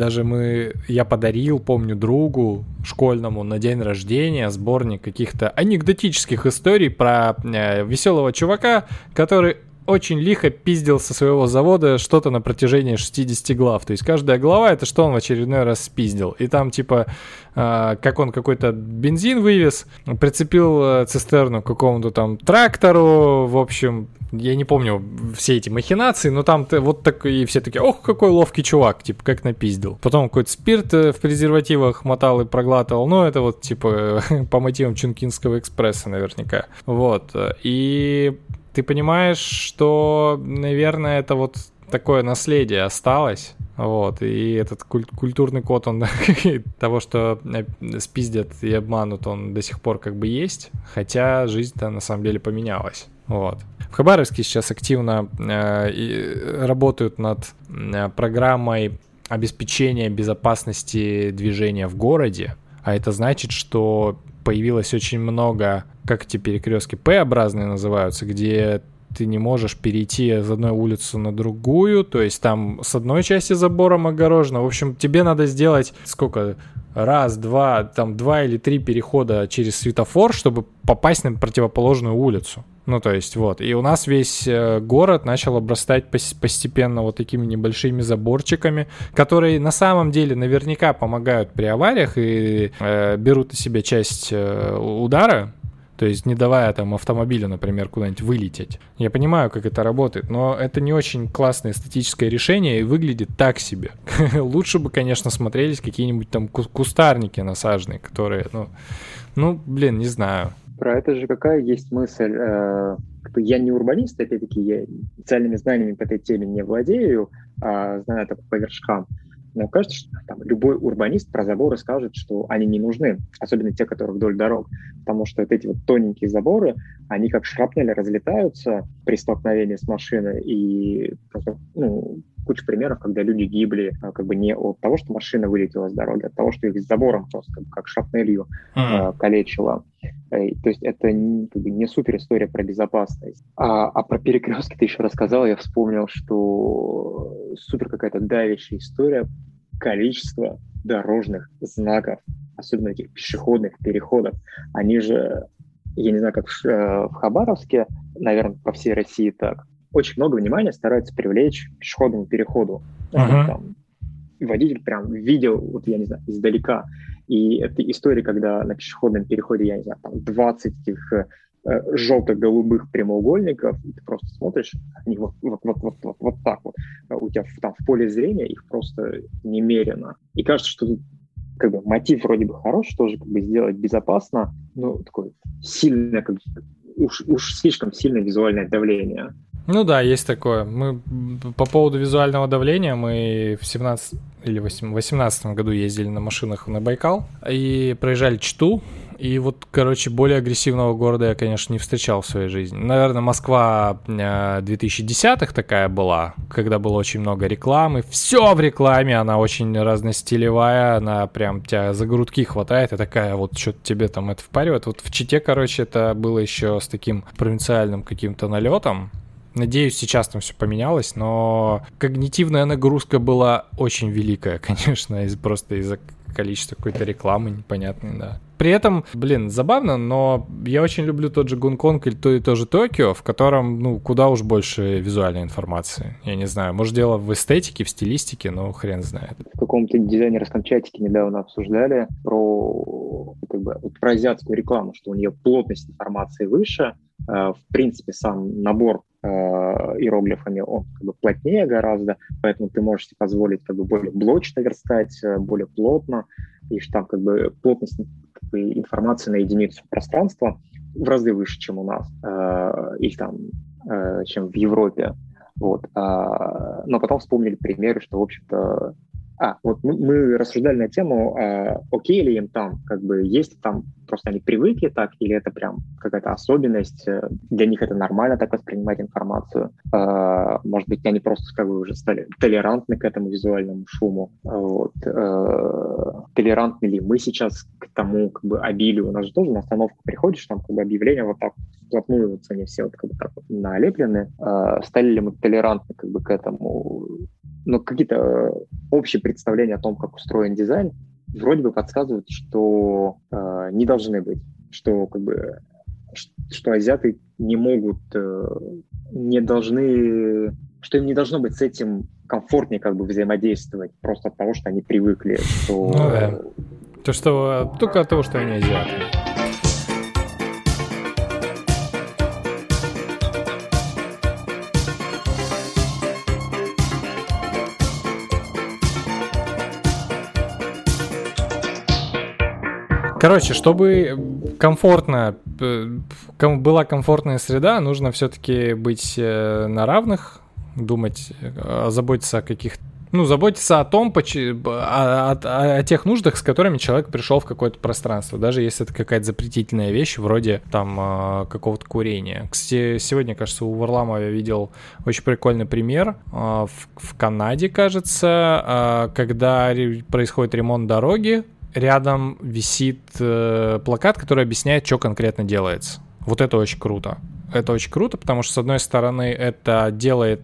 даже мы, я подарил, помню, другу школьному на день рождения сборник каких-то анекдотических историй про э, веселого чувака, который очень лихо пиздил со своего завода что-то на протяжении 60 глав. То есть каждая глава это что он в очередной раз спиздил. И там типа, э, как он какой-то бензин вывез, прицепил э, цистерну к какому-то там трактору, в общем, я не помню все эти махинации, но там вот так и все такие, ох, какой ловкий чувак, типа, как напиздил. Потом какой-то спирт э, в презервативах мотал и проглатывал, ну, это вот, типа, по мотивам Чункинского экспресса наверняка. Вот. И ты понимаешь, что, наверное, это вот такое наследие осталось, вот, и этот куль- культурный код, он того, что э, спиздят и обманут, он до сих пор как бы есть, хотя жизнь-то на самом деле поменялась, вот. В Хабаровске сейчас активно э, работают над э, программой обеспечения безопасности движения в городе, а это значит, что появилось очень много, как эти перекрестки П-образные называются, где ты не можешь перейти из одной улицы на другую, то есть там с одной части забором огорожено. В общем, тебе надо сделать сколько? Раз, два, там два или три перехода через светофор, чтобы попасть на противоположную улицу. Ну, то есть, вот. И у нас весь э, город начал обрастать постепенно вот такими небольшими заборчиками, которые на самом деле наверняка помогают при авариях и э, берут на себя часть э, удара, то есть не давая там автомобилю, например, куда-нибудь вылететь. Я понимаю, как это работает, но это не очень классное эстетическое решение и выглядит так себе. Лучше бы, конечно, смотрелись какие-нибудь там кустарники насаженные, которые, ну, ну, блин, не знаю. Про это же какая есть мысль? Э, я не урбанист, опять-таки, я специальными знаниями по этой теме не владею, а знаю это по вершкам. Но кажется, что там, любой урбанист про заборы скажет, что они не нужны, особенно те, которые вдоль дорог, потому что вот эти вот тоненькие заборы, они как шрапнели разлетаются при столкновении с машиной, и ну, куча примеров, когда люди гибли а, как бы не от того, что машина вылетела с дороги, а от того, что их с забором просто как, как шрапнелью mm-hmm. калечило. Э, то есть это не, как бы, не супер история про безопасность. А, а про перекрестки ты еще рассказал, я вспомнил, что супер какая-то давящая история количество дорожных знаков, особенно этих пешеходных переходов. Они же, я не знаю, как в, э, в Хабаровске, наверное, по всей России так, очень много внимания стараются привлечь к пешеходному переходу. Uh-huh. Там, водитель прям видел, вот я не знаю, издалека. И это история, когда на пешеходном переходе, я не знаю, там 20 этих э, желто-голубых прямоугольников, и ты просто смотришь, они вот, вот, вот, вот, вот, вот так вот. У тебя там в поле зрения их просто немерено. И кажется, что как бы мотив вроде бы хороший, тоже как бы сделать безопасно, но такое сильное, как, уж, уж слишком сильное визуальное давление. Ну да, есть такое. Мы по поводу визуального давления мы в 17 или 18 году ездили на машинах на Байкал и проезжали Чту. И вот, короче, более агрессивного города я, конечно, не встречал в своей жизни. Наверное, Москва 2010-х э, такая была, когда было очень много рекламы. Все в рекламе, она очень разностилевая, она прям тебя за грудки хватает и такая вот что-то тебе там это впаривает. Вот в Чите, короче, это было еще с таким провинциальным каким-то налетом. Надеюсь, сейчас там все поменялось, но когнитивная нагрузка была очень великая, конечно, из, просто из-за количества какой-то рекламы непонятной, да. При этом, блин, забавно, но я очень люблю тот же Гонконг или то и то же Токио, в котором, ну, куда уж больше визуальной информации. Я не знаю, может, дело в эстетике, в стилистике, но хрен знает. В каком-то дизайнерском чатике недавно обсуждали про, как бы, про азиатскую рекламу, что у нее плотность информации выше, э, в принципе, сам набор э, иероглифами, он как бы плотнее гораздо, поэтому ты можешь себе позволить как бы более блочно верстать, э, более плотно, и там как бы плотность как бы, информации на единицу пространства в разы выше, чем у нас, э, или там, э, чем в Европе. Вот. А, но потом вспомнили примеры, что, в общем-то, а, вот мы, мы рассуждали на тему, а, окей ли им там, как бы есть там, просто они привыкли так, или это прям какая-то особенность, э, для них это нормально так воспринимать информацию. А, может быть, они просто как бы уже стали толерантны к этому визуальному шуму. Вот. А, толерантны ли мы сейчас к тому как бы обилию? У нас же тоже на остановку приходишь, там как бы объявления вот так вплотную, вот они все вот как бы так налеплены. А, стали ли мы толерантны как бы к этому но какие-то общие представления о том, как устроен дизайн, вроде бы подсказывают, что э, не должны быть, что как бы что азиаты не могут, э, не должны, что им не должно быть с этим комфортнее как бы взаимодействовать просто от того, что они привыкли, что... Ну, да. То, что только от того, что они азиаты. Короче, чтобы комфортно была комфортная среда, нужно все-таки быть э, на равных, думать, э, заботиться о каких-то ну, заботиться о том, о, о, о, тех нуждах, с которыми человек пришел в какое-то пространство, даже если это какая-то запретительная вещь, вроде там э, какого-то курения. Кстати, сегодня, кажется, у Варламова я видел очень прикольный пример в, в Канаде, кажется, когда происходит ремонт дороги, рядом висит э, плакат, который объясняет, что конкретно делается. Вот это очень круто. Это очень круто, потому что, с одной стороны, это делает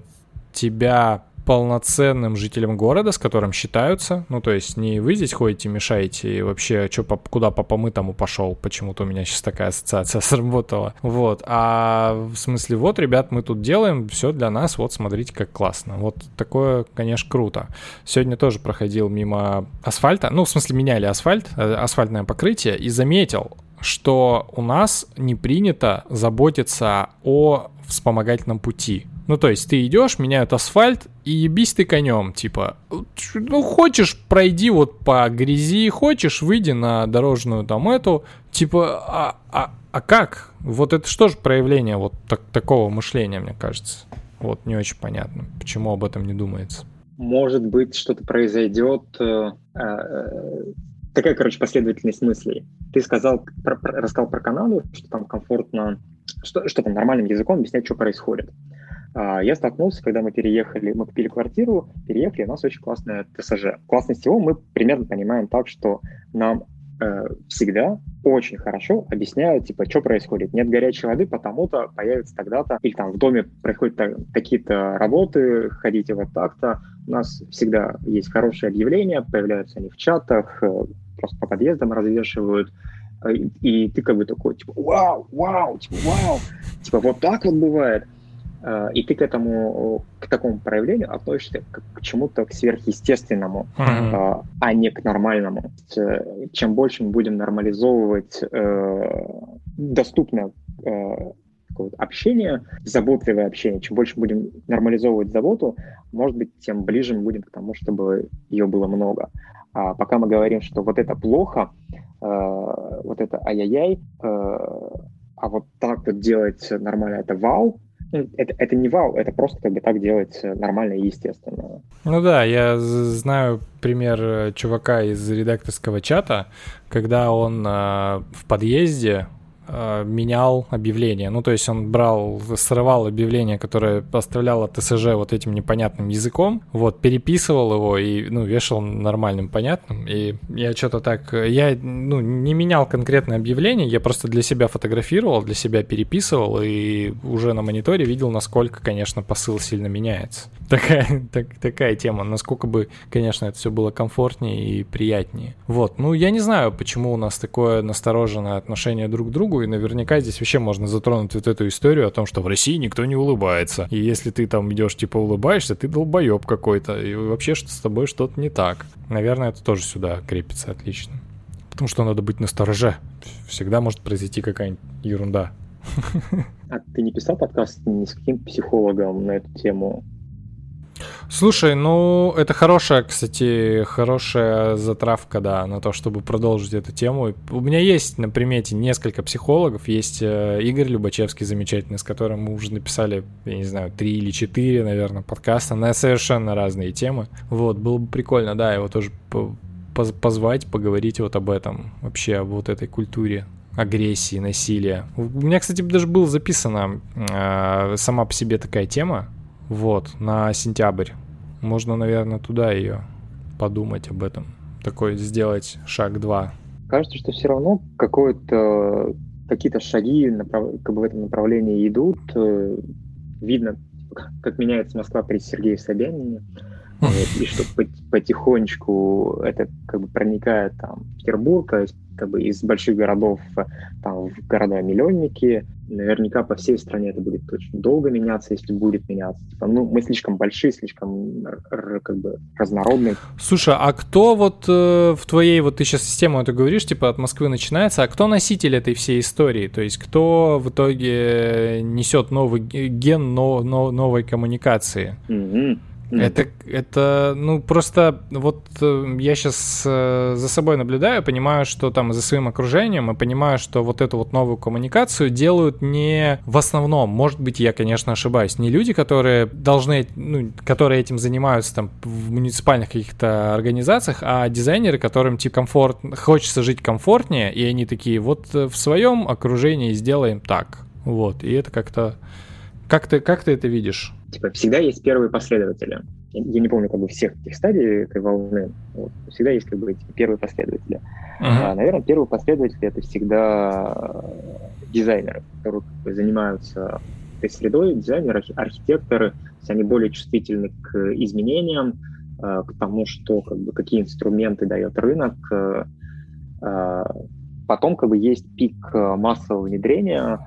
тебя полноценным жителем города, с которым считаются. Ну, то есть не вы здесь ходите, мешаете, и вообще, что, куда папа мы тому пошел. Почему-то у меня сейчас такая ассоциация сработала. Вот. А в смысле, вот, ребят, мы тут делаем, все для нас, вот, смотрите, как классно. Вот такое, конечно, круто. Сегодня тоже проходил мимо асфальта, ну, в смысле, меняли асфальт, э, асфальтное покрытие, и заметил, что у нас не принято заботиться о вспомогательном пути. Ну, то есть ты идешь, меняют асфальт, и ебись ты конем, типа, ну, хочешь, пройди вот по грязи, хочешь, выйди на дорожную там эту, типа, а, а, а как? Вот это что же проявление вот так, такого мышления, мне кажется. Вот не очень понятно, почему об этом не думается. Может быть, что-то произойдет. Э, э, такая, короче, последовательность мыслей. Ты сказал, про, про, рассказал про Канаду, что там комфортно, что, что там нормальным языком объяснять, что происходит. А, я столкнулся, когда мы переехали, мы купили квартиру, переехали, у нас очень классная ТСЖ. Классность его мы примерно понимаем так, что нам э, всегда очень хорошо объясняют, типа, что происходит. Нет горячей воды, потому-то появится тогда-то, или там в доме происходят такие-то работы, ходите вот так-то. У нас всегда есть хорошие объявления, появляются они в чатах, э, просто по подъездам развешивают. Э, и ты как бы такой, типа, вау, вау, типа, вау, типа, вот так вот бывает. Э, и ты к этому, к такому проявлению относишься к, к чему-то к сверхъестественному, mm-hmm. а не к нормальному. Э, чем больше мы будем нормализовывать э, доступное общение, заботливое общение, чем больше будем нормализовывать заботу, может быть, тем ближе мы будем к тому, чтобы ее было много. А пока мы говорим, что вот это плохо, вот это ай-яй-яй, а вот так вот делать нормально, это вау, это, это не вау, это просто как бы так делать нормально и естественно. Ну да, я знаю пример э, чувака из редакторского чата, когда он э, в подъезде Э, менял объявление. Ну, то есть он брал, срывал объявление, которое оставляло ТСЖ вот этим непонятным языком, вот, переписывал его и, ну, вешал нормальным, понятным. И я что-то так... Я, ну, не менял конкретное объявление, я просто для себя фотографировал, для себя переписывал и уже на мониторе видел, насколько, конечно, посыл сильно меняется. Такая, так, такая тема. Насколько бы, конечно, это все было комфортнее и приятнее. Вот. Ну, я не знаю, почему у нас такое настороженное отношение друг к другу, другу, и наверняка здесь вообще можно затронуть вот эту историю о том, что в России никто не улыбается. И если ты там идешь, типа, улыбаешься, ты долбоеб какой-то, и вообще что с тобой что-то не так. Наверное, это тоже сюда крепится отлично. Потому что надо быть настороже. Всегда может произойти какая-нибудь ерунда. А ты не писал подкаст ни с каким психологом на эту тему? Слушай, ну это хорошая, кстати, хорошая затравка, да, на то, чтобы продолжить эту тему. У меня есть на примете несколько психологов. Есть э, Игорь Любачевский замечательный, с которым мы уже написали, я не знаю, три или четыре, наверное, подкаста на совершенно разные темы. Вот, было бы прикольно, да, его тоже позвать, поговорить вот об этом, вообще об вот этой культуре агрессии, насилия. У меня, кстати, даже была записана э, сама по себе такая тема, вот, на сентябрь. Можно, наверное, туда ее подумать об этом. Такой сделать шаг два. Кажется, что все равно какое-то какие-то шаги направ... как бы в этом направлении идут. Э, видно, как меняется Москва при Сергее Собянине. Вот, и что потихонечку это как бы проникает там, в Петербург, то есть как бы из больших городов там, в города-миллионники, Наверняка по всей стране это будет очень долго меняться, если будет меняться. Типа, ну, мы слишком большие, слишком как бы разнородные. Слушай, а кто вот э, в твоей, вот ты сейчас систему это говоришь, типа от Москвы начинается, а кто носитель этой всей истории? То есть кто в итоге несет новый ген но, но, новой коммуникации? Mm-hmm. Это, это, ну, просто вот э, я сейчас э, за собой наблюдаю, понимаю, что там за своим окружением, и понимаю, что вот эту вот новую коммуникацию делают не в основном, может быть, я, конечно, ошибаюсь, не люди, которые должны, ну, которые этим занимаются там в муниципальных каких-то организациях, а дизайнеры, которым типа комфорт, хочется жить комфортнее, и они такие, вот э, в своем окружении сделаем так, вот, и это как-то, как ты, как ты это видишь? Типа, всегда есть первые последователи. Я, не помню как бы всех этих стадий этой волны. Вот. Всегда есть как бы эти первые последователи. Uh-huh. А, наверное, первые последователи это всегда дизайнеры, которые как бы, занимаются этой средой, дизайнеры, архитекторы, они более чувствительны к изменениям, а, к тому, что как бы какие инструменты дает рынок. А, потом как бы есть пик массового внедрения,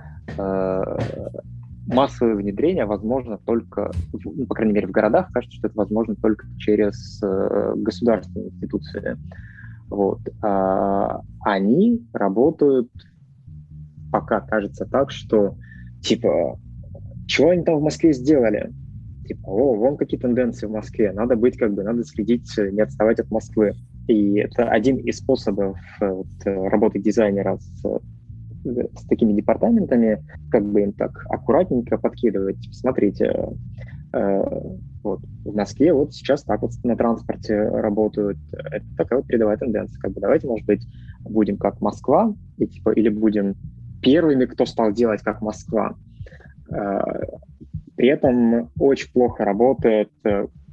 массовое внедрение возможно только, ну, по крайней мере, в городах, кажется, что это возможно только через э, государственные институции. Вот. А они работают пока кажется так, что типа, чего они там в Москве сделали? Типа, о, вон какие тенденции в Москве, надо быть как бы, надо следить, не отставать от Москвы. И это один из способов э, вот, работы дизайнера с с такими департаментами, как бы им так аккуратненько подкидывать. Смотрите, э, вот в Москве вот сейчас так вот на транспорте работают. Это такая вот передовая тенденция. Как бы давайте, может быть, будем как Москва, и, типа, или будем первыми, кто стал делать как Москва. Э, при этом очень плохо работает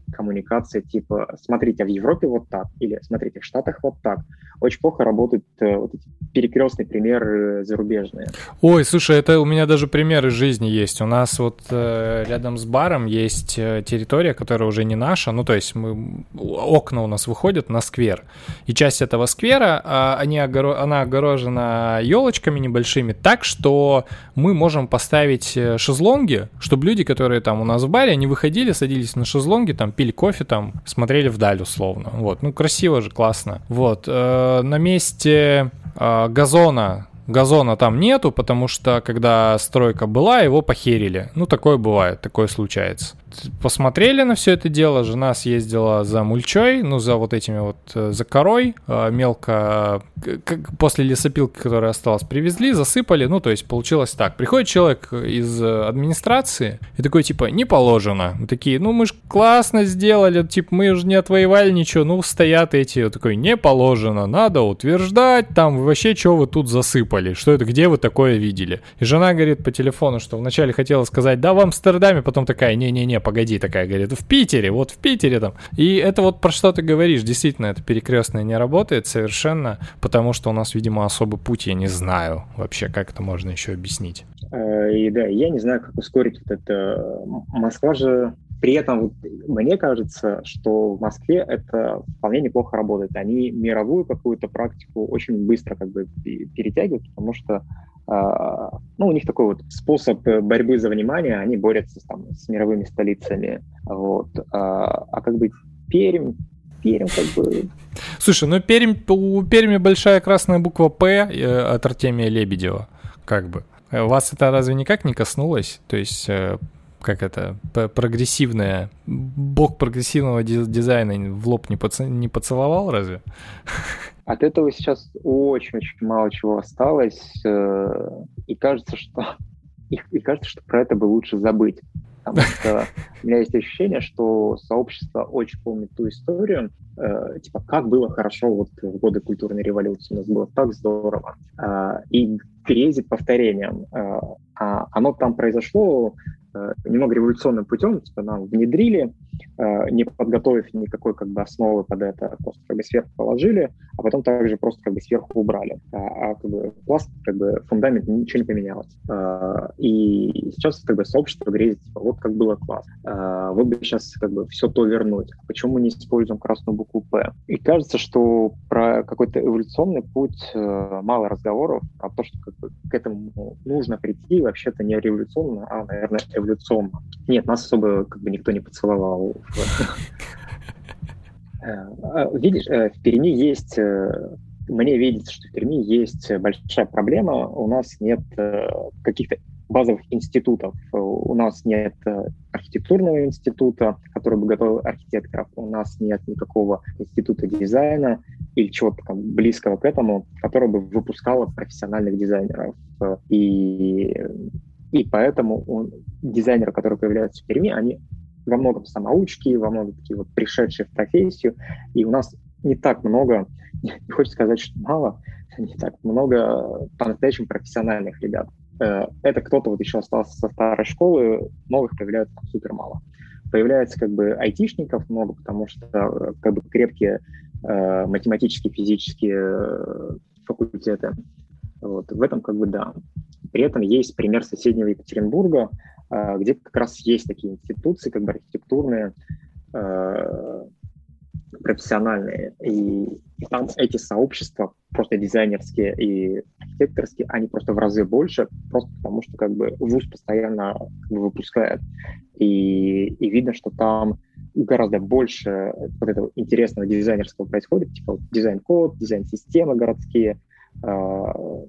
э, коммуникация типа «смотрите, в Европе вот так» или «смотрите, в Штатах вот так». Очень плохо работают э, вот эти перекрестные примеры зарубежные. Ой, слушай, это у меня даже примеры жизни есть. У нас вот э, рядом с баром есть э, территория, которая уже не наша, ну то есть мы, окна у нас выходят на сквер. И часть этого сквера, э, они огоро... она огорожена елочками небольшими так, что мы можем поставить э, шезлонги, чтобы люди, которые там у нас в баре, они выходили, садились на шезлонги, там пили кофе там, смотрели вдаль условно. Вот, ну красиво же, классно. Вот, э, на месте э, газона газона там нету, потому что когда стройка была, его похерили. Ну, такое бывает, такое случается посмотрели на все это дело. Жена съездила за мульчой, ну, за вот этими вот, э, за корой. Э, мелко, как после лесопилки, которая осталась, привезли, засыпали. Ну, то есть получилось так. Приходит человек из администрации и такой, типа, не положено. Мы такие, ну, мы же классно сделали, типа, мы же не отвоевали ничего. Ну, стоят эти, вот такой, не положено, надо утверждать, там, вообще, что вы тут засыпали? Что это, где вы такое видели? И жена говорит по телефону, что вначале хотела сказать, да, в Амстердаме, потом такая, не-не-не, погоди, такая говорит, в Питере, вот в Питере там. И это вот про что ты говоришь, действительно, это перекрестное не работает совершенно, потому что у нас, видимо, особый путь, я не знаю вообще, как это можно еще объяснить. Э, и да, я не знаю, как ускорить вот это. Москва же при этом мне кажется, что в Москве это вполне неплохо работает. Они мировую какую-то практику очень быстро как бы перетягивают, потому что а, ну, у них такой вот способ борьбы за внимание, они борются там, с мировыми столицами. Вот. А, а как бы Пермь, Пермь как бы... Слушай, ну Пермь, у Перми большая красная буква «П» э, от Артемия Лебедева, как бы. Вас это разве никак не коснулось? То есть э, как это, прогрессивное, бог прогрессивного дизайна в лоб не, поц... не поцеловал разве? От этого сейчас очень-очень мало чего осталось, э, и кажется, что и, и кажется, что про это бы лучше забыть. Потому что у меня есть ощущение, что сообщество очень помнит ту историю, э, типа, как было хорошо вот в годы культурной революции, у нас было так здорово, э, и грезит повторением. Э, а оно там произошло немного революционным путем, типа нам внедрили, э, не подготовив никакой как бы основы под это, просто как бы сверху положили, а потом также просто как бы сверху убрали. А, а как бы пласт, как бы фундамент, ничего не поменялось. Э, и сейчас как бы сообщество грезит, типа, вот как было класс. Вот бы сейчас как бы все то вернуть. Почему мы не используем красную букву «П»? И кажется, что про какой-то эволюционный путь мало разговоров, а то, что как бы к этому нужно прийти, вообще-то не революционно, а, наверное, эволюционно эволюционно. Нет, нас особо как бы никто не поцеловал. Э, а, видишь, э, в Перми есть э, мне видится, что в Перми есть большая проблема. У нас нет каких-то базовых институтов. У нас нет архитектурного института, который бы готовил архитекторов. У нас нет никакого института дизайна или чего-то близкого к этому, который бы выпускало профессиональных дизайнеров. И и поэтому он, дизайнеры, которые появляются в Перми, они во многом самоучки, во многом такие вот пришедшие в профессию. И у нас не так много, не хочется сказать, что мало, не так много по-настоящему профессиональных ребят. Э, это кто-то вот еще остался со старой школы, новых появляется супер мало. Появляется как бы айтишников много, потому что э, как бы крепкие э, математические, физические факультеты. Вот. В этом как бы да. При этом есть пример соседнего Екатеринбурга, а, где как раз есть такие институции, как бы архитектурные, а, профессиональные. И, и там эти сообщества, просто дизайнерские и архитекторские, они просто в разы больше, просто потому что как бы ВУЗ постоянно как бы, выпускает. И, и видно, что там гораздо больше вот этого интересного дизайнерского происходит, типа дизайн-код, дизайн-системы городские, там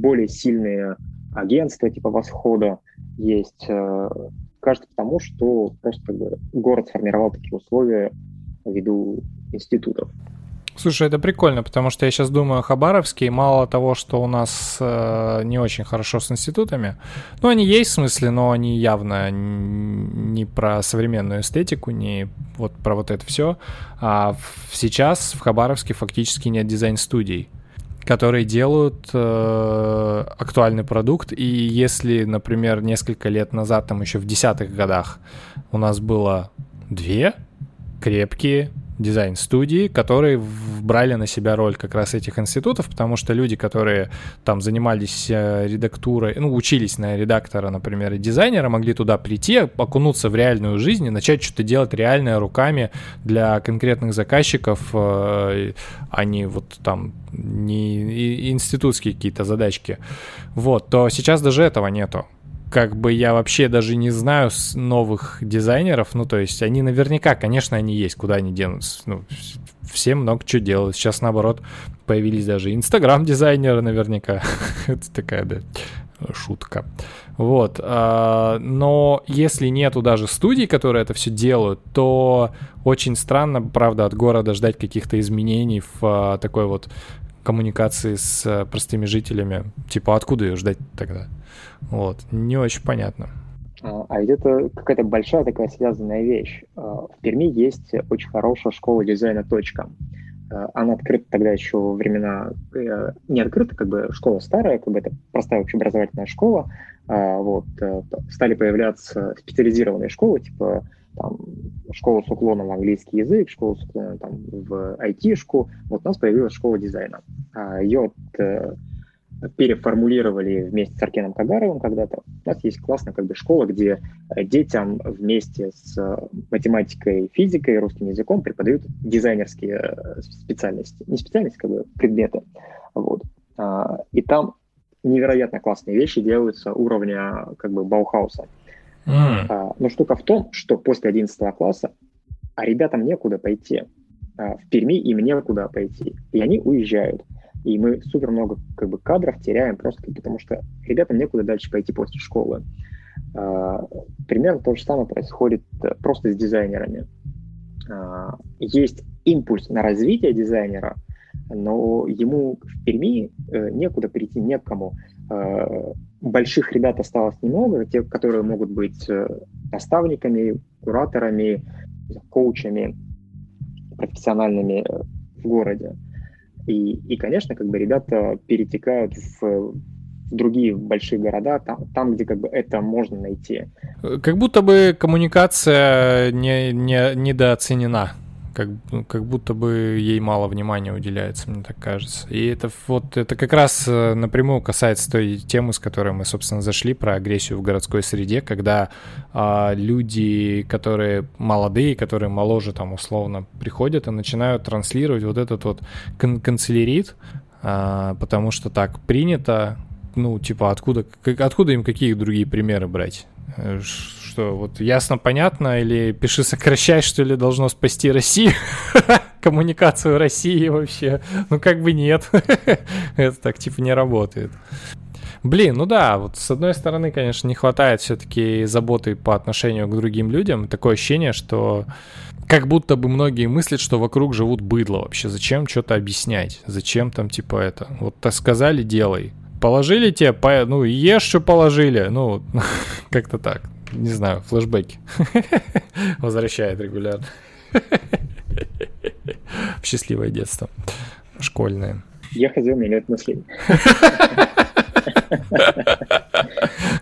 более сильные агентства типа Восхода есть. Э, кажется потому, что просто город сформировал такие условия ввиду институтов. Слушай, это прикольно, потому что я сейчас думаю о Хабаровске, и мало того, что у нас э, не очень хорошо с институтами, ну, они есть в смысле, но они явно не про современную эстетику, не вот про вот это все, а сейчас в Хабаровске фактически нет дизайн-студий которые делают э, актуальный продукт. И если, например, несколько лет назад, там еще в десятых годах, у нас было две крепкие дизайн-студии, которые брали на себя роль как раз этих институтов, потому что люди, которые там занимались э, редактурой, ну, учились на редактора, например, и дизайнера, могли туда прийти, окунуться в реальную жизнь и начать что-то делать реальное руками для конкретных заказчиков, э, а не вот там не институтские какие-то задачки. Вот, то сейчас даже этого нету как бы я вообще даже не знаю новых дизайнеров. Ну, то есть они наверняка, конечно, они есть, куда они денутся. Ну, все много чего делают. Сейчас, наоборот, появились даже инстаграм-дизайнеры наверняка. Это такая, да, шутка. Вот. А, но если нету даже студий, которые это все делают, то очень странно, правда, от города ждать каких-то изменений в а, такой вот коммуникации с э, простыми жителями. Типа, откуда ее ждать тогда? Вот, не очень понятно. А, а ведь это какая-то большая такая связанная вещь. А, в Перми есть очень хорошая школа дизайна «Точка». А, она открыта тогда еще во времена... Э, не открыта, как бы школа старая, как бы это простая общеобразовательная школа. Вот, э, стали появляться специализированные школы, типа там, школа с уклоном в английский язык, школа с уклоном там, в IT-шку. Вот у нас появилась школа дизайна. Ее э, переформулировали вместе с Аркеном Кагаровым когда-то. У нас есть классная как бы школа, где э, детям вместе с э, математикой, физикой, русским языком преподают дизайнерские специальности. Не специальности, как бы предметы. Вот. А, и там невероятно классные вещи делаются уровня как бы Баухауса. Mm. Но штука в том, что после 11 класса а ребятам некуда пойти. А, в Перми им некуда пойти. И они уезжают. И мы супер много как бы, кадров теряем просто потому, что ребятам некуда дальше пойти после школы. А, примерно то же самое происходит э, просто с дизайнерами. Есть импульс на развитие дизайнера, но ему в Перми э, некуда прийти, некому больших ребят осталось немного, те, которые могут быть э, наставниками, кураторами, коучами профессиональными э, в городе. И, и, конечно, как бы ребята перетекают в другие большие города, там, там, где как бы это можно найти. Как будто бы коммуникация не, не, недооценена как, ну, как будто бы ей мало внимания уделяется, мне так кажется. И это вот это как раз э, напрямую касается той темы, с которой мы, собственно, зашли про агрессию в городской среде, когда а, люди, которые молодые, которые моложе там условно приходят и начинают транслировать вот этот вот кан канцелярит, а, потому что так принято, ну, типа, откуда, как, откуда им какие другие примеры брать? Э, что, вот ясно, понятно, или пиши сокращай, что ли, должно спасти Россию? Коммуникацию России вообще? Ну, как бы нет. Это так, типа, не работает. Блин, ну да, вот с одной стороны, конечно, не хватает все-таки заботы по отношению к другим людям. Такое ощущение, что как будто бы многие мыслят, что вокруг живут быдло вообще. Зачем что-то объяснять? Зачем там типа это? Вот так сказали, делай. Положили тебе, по... ну ешь, что положили. Ну, как-то так не знаю, флешбеки. Возвращает регулярно. В счастливое детство. Школьное. Я ходил, у меня нет мыслей.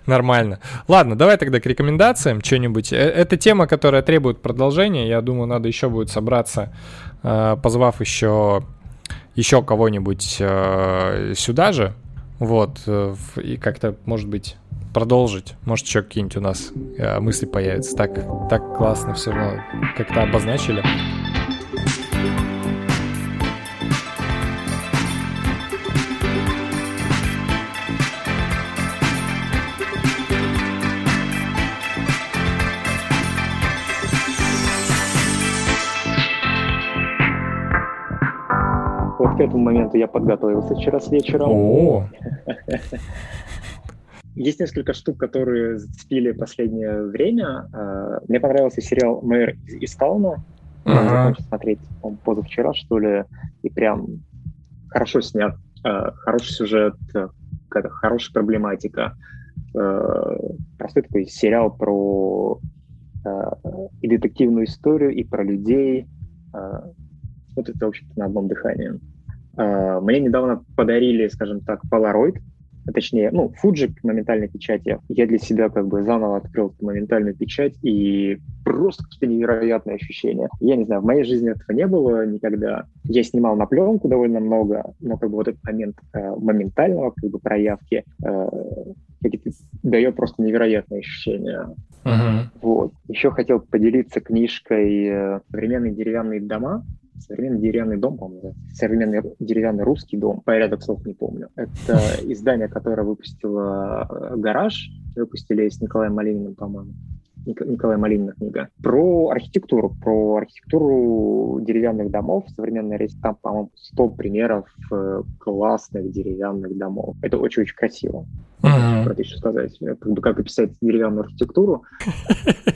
Нормально. Ладно, давай тогда к рекомендациям что-нибудь. Э, это тема, которая требует продолжения. Я думаю, надо еще будет собраться, э, позвав еще, еще кого-нибудь э, сюда же. Вот. И как-то, может быть, продолжить. Может, еще какие-нибудь у нас э, мысли появятся. Так, так классно все равно как-то обозначили. К этому моменту я подготовился вчера с вечера. О. Есть несколько штук, которые зацепили последнее время. А, мне понравился сериал «Мэр из Тауна». Закончил смотреть позавчера, что ли, и прям хорошо снят, э, хороший сюжет, какая-то хорошая проблематика. Э, простой такой сериал про и детективную историю, и про людей. Смотрится, в общем-то, на одном дыхании. Э, мне недавно подарили, скажем так, Polaroid, точнее, ну, Fuji моментальной печати. Я для себя как бы заново открыл моментальную печать, и просто какие-то невероятные ощущения. Я не знаю, в моей жизни этого не было никогда. Я снимал на пленку довольно много, но как бы вот этот момент э, моментального как бы проявки э, дает просто невероятные ощущения. Uh-huh. Вот. Еще хотел поделиться книжкой «Современные деревянные дома» современный деревянный дом, по-моему, современный деревянный русский дом, порядок слов не помню. Это издание, которое выпустило э, «Гараж», выпустили с Николаем Малининым, по-моему. Николай Малинина книга. Про архитектуру, про архитектуру деревянных домов. Современная речь, там, по-моему, 100 примеров э, классных деревянных домов. Это очень-очень красиво. Mm-hmm. Про это еще сказать. Как бы как описать деревянную архитектуру.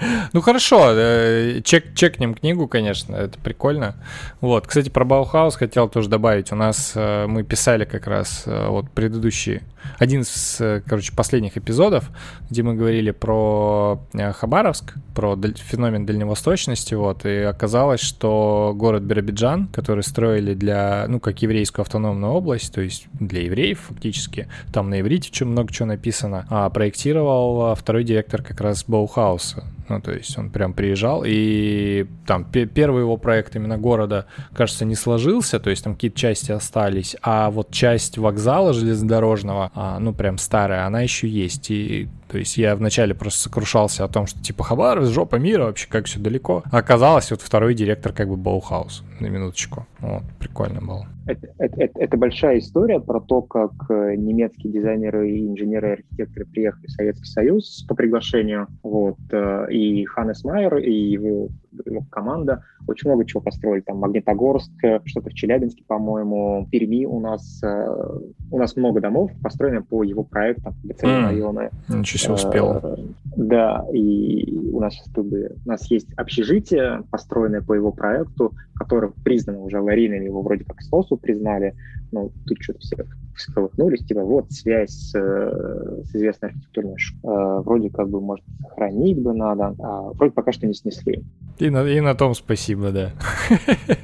Ну хорошо, э, чек, чекнем книгу, конечно, это прикольно. Вот, кстати, про Баухаус хотел тоже добавить. У нас э, мы писали как раз э, вот предыдущий, один из, короче, последних эпизодов, где мы говорили про Хабаровск, про феномен дальневосточности, вот, и оказалось, что город Биробиджан, который строили для, ну, как еврейскую автономную область, то есть для евреев фактически, там на иврите много чего написано, а проектировал второй директор как раз Баухауса, ну, то есть он прям приезжал, и там первый его проект именно города, кажется, не сложился, то есть там какие-то части остались, а вот часть вокзала железнодорожного, ну, прям старая, она еще есть, и то есть я вначале просто сокрушался о том, что типа Хабаровск, жопа мира, вообще как все далеко. А оказалось, вот второй директор как бы Баухаус, на минуточку. Вот, прикольно было. Это, это, это, большая история про то, как э, немецкие дизайнеры и инженеры и архитекторы приехали в Советский Союз по приглашению. Вот, э, и Ханнес Майер, и его его команда очень много чего построили. Там Магнитогорск, что-то в Челябинске, по-моему, в Перми у нас э, у нас много домов построено по его проектам, mm. районы. Ничего себе успел. Э, да, и у нас сейчас у нас есть общежитие, построенное по его проекту, которое признано уже аварийным, его вроде как СОСу признали, но тут что-то все всколыхнулись, типа вот связь с, с известной архитектурной школой, э, вроде как бы, может, сохранить бы надо, а вроде пока что не снесли. И на, и на том спасибо, да.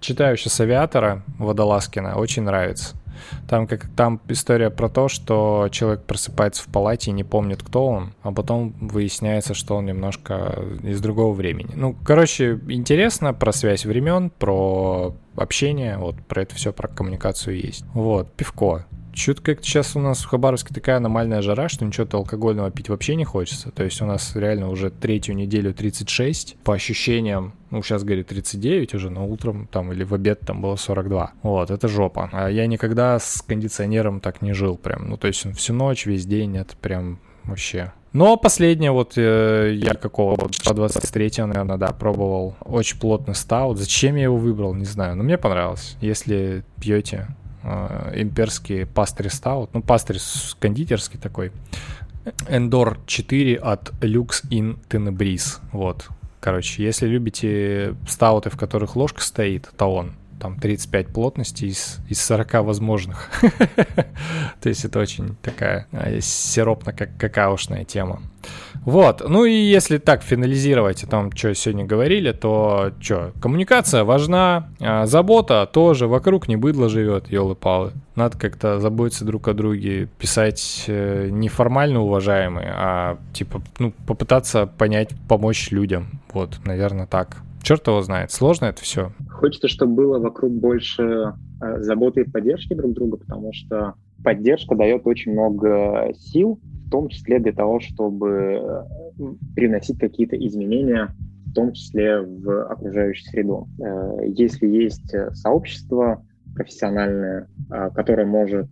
Читаю сейчас «Авиатора» Водолазкина, очень нравится. Там, как, там история про то, что человек просыпается в палате и не помнит, кто он, а потом выясняется, что он немножко из другого времени. Ну, короче, интересно про связь времен, про общение, вот про это все, про коммуникацию есть. Вот, пивко. Чуть как сейчас у нас в Хабаровске такая аномальная жара, что ничего-то алкогольного пить вообще не хочется. То есть у нас реально уже третью неделю 36. По ощущениям, ну, сейчас, говорит, 39 уже, но утром там или в обед там было 42. Вот, это жопа. А я никогда с кондиционером так не жил прям. Ну, то есть всю ночь, весь день, это прям вообще но последнее вот э, я какого вот 23 наверное, да, пробовал. Очень плотный стаут. Зачем я его выбрал, не знаю. Но мне понравилось. Если пьете, э, имперский пастырь стаут, ну, пастырь кондитерский такой, Endor 4 от Lux in Tenebris, вот. Короче, если любите стауты, в которых ложка стоит, то он там 35 плотности из, из 40 возможных. То есть это очень такая э, сиропно-какаошная тема. Вот, ну и если так финализировать о том, что сегодня говорили, то что, коммуникация важна, а забота тоже, вокруг не быдло живет, елы-палы. Надо как-то заботиться друг о друге, писать э, не формально уважаемые, а типа, ну, попытаться понять, помочь людям. Вот, наверное, так. Черт его знает, сложно это все. Хочется, чтобы было вокруг больше заботы и поддержки друг друга, потому что поддержка дает очень много сил, в том числе для того, чтобы э, приносить какие-то изменения, в том числе в окружающую среду. Э, если есть сообщество профессиональное, которое может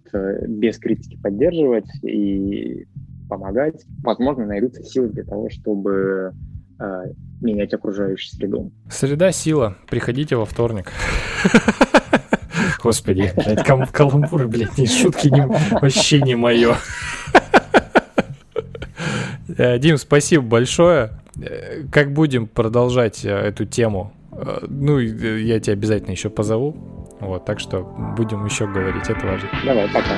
без критики поддерживать и помогать, возможно, найдутся силы для того, чтобы менять окружающую среду. Среда сила. Приходите во вторник. Господи, блядь, кал каламбуры, блядь, не шутки, не, вообще не мое. Э, Дим, спасибо большое. Э, как будем продолжать э, эту тему ну, я тебя обязательно еще позову. Вот, так что будем еще говорить, это важно. Давай, пока.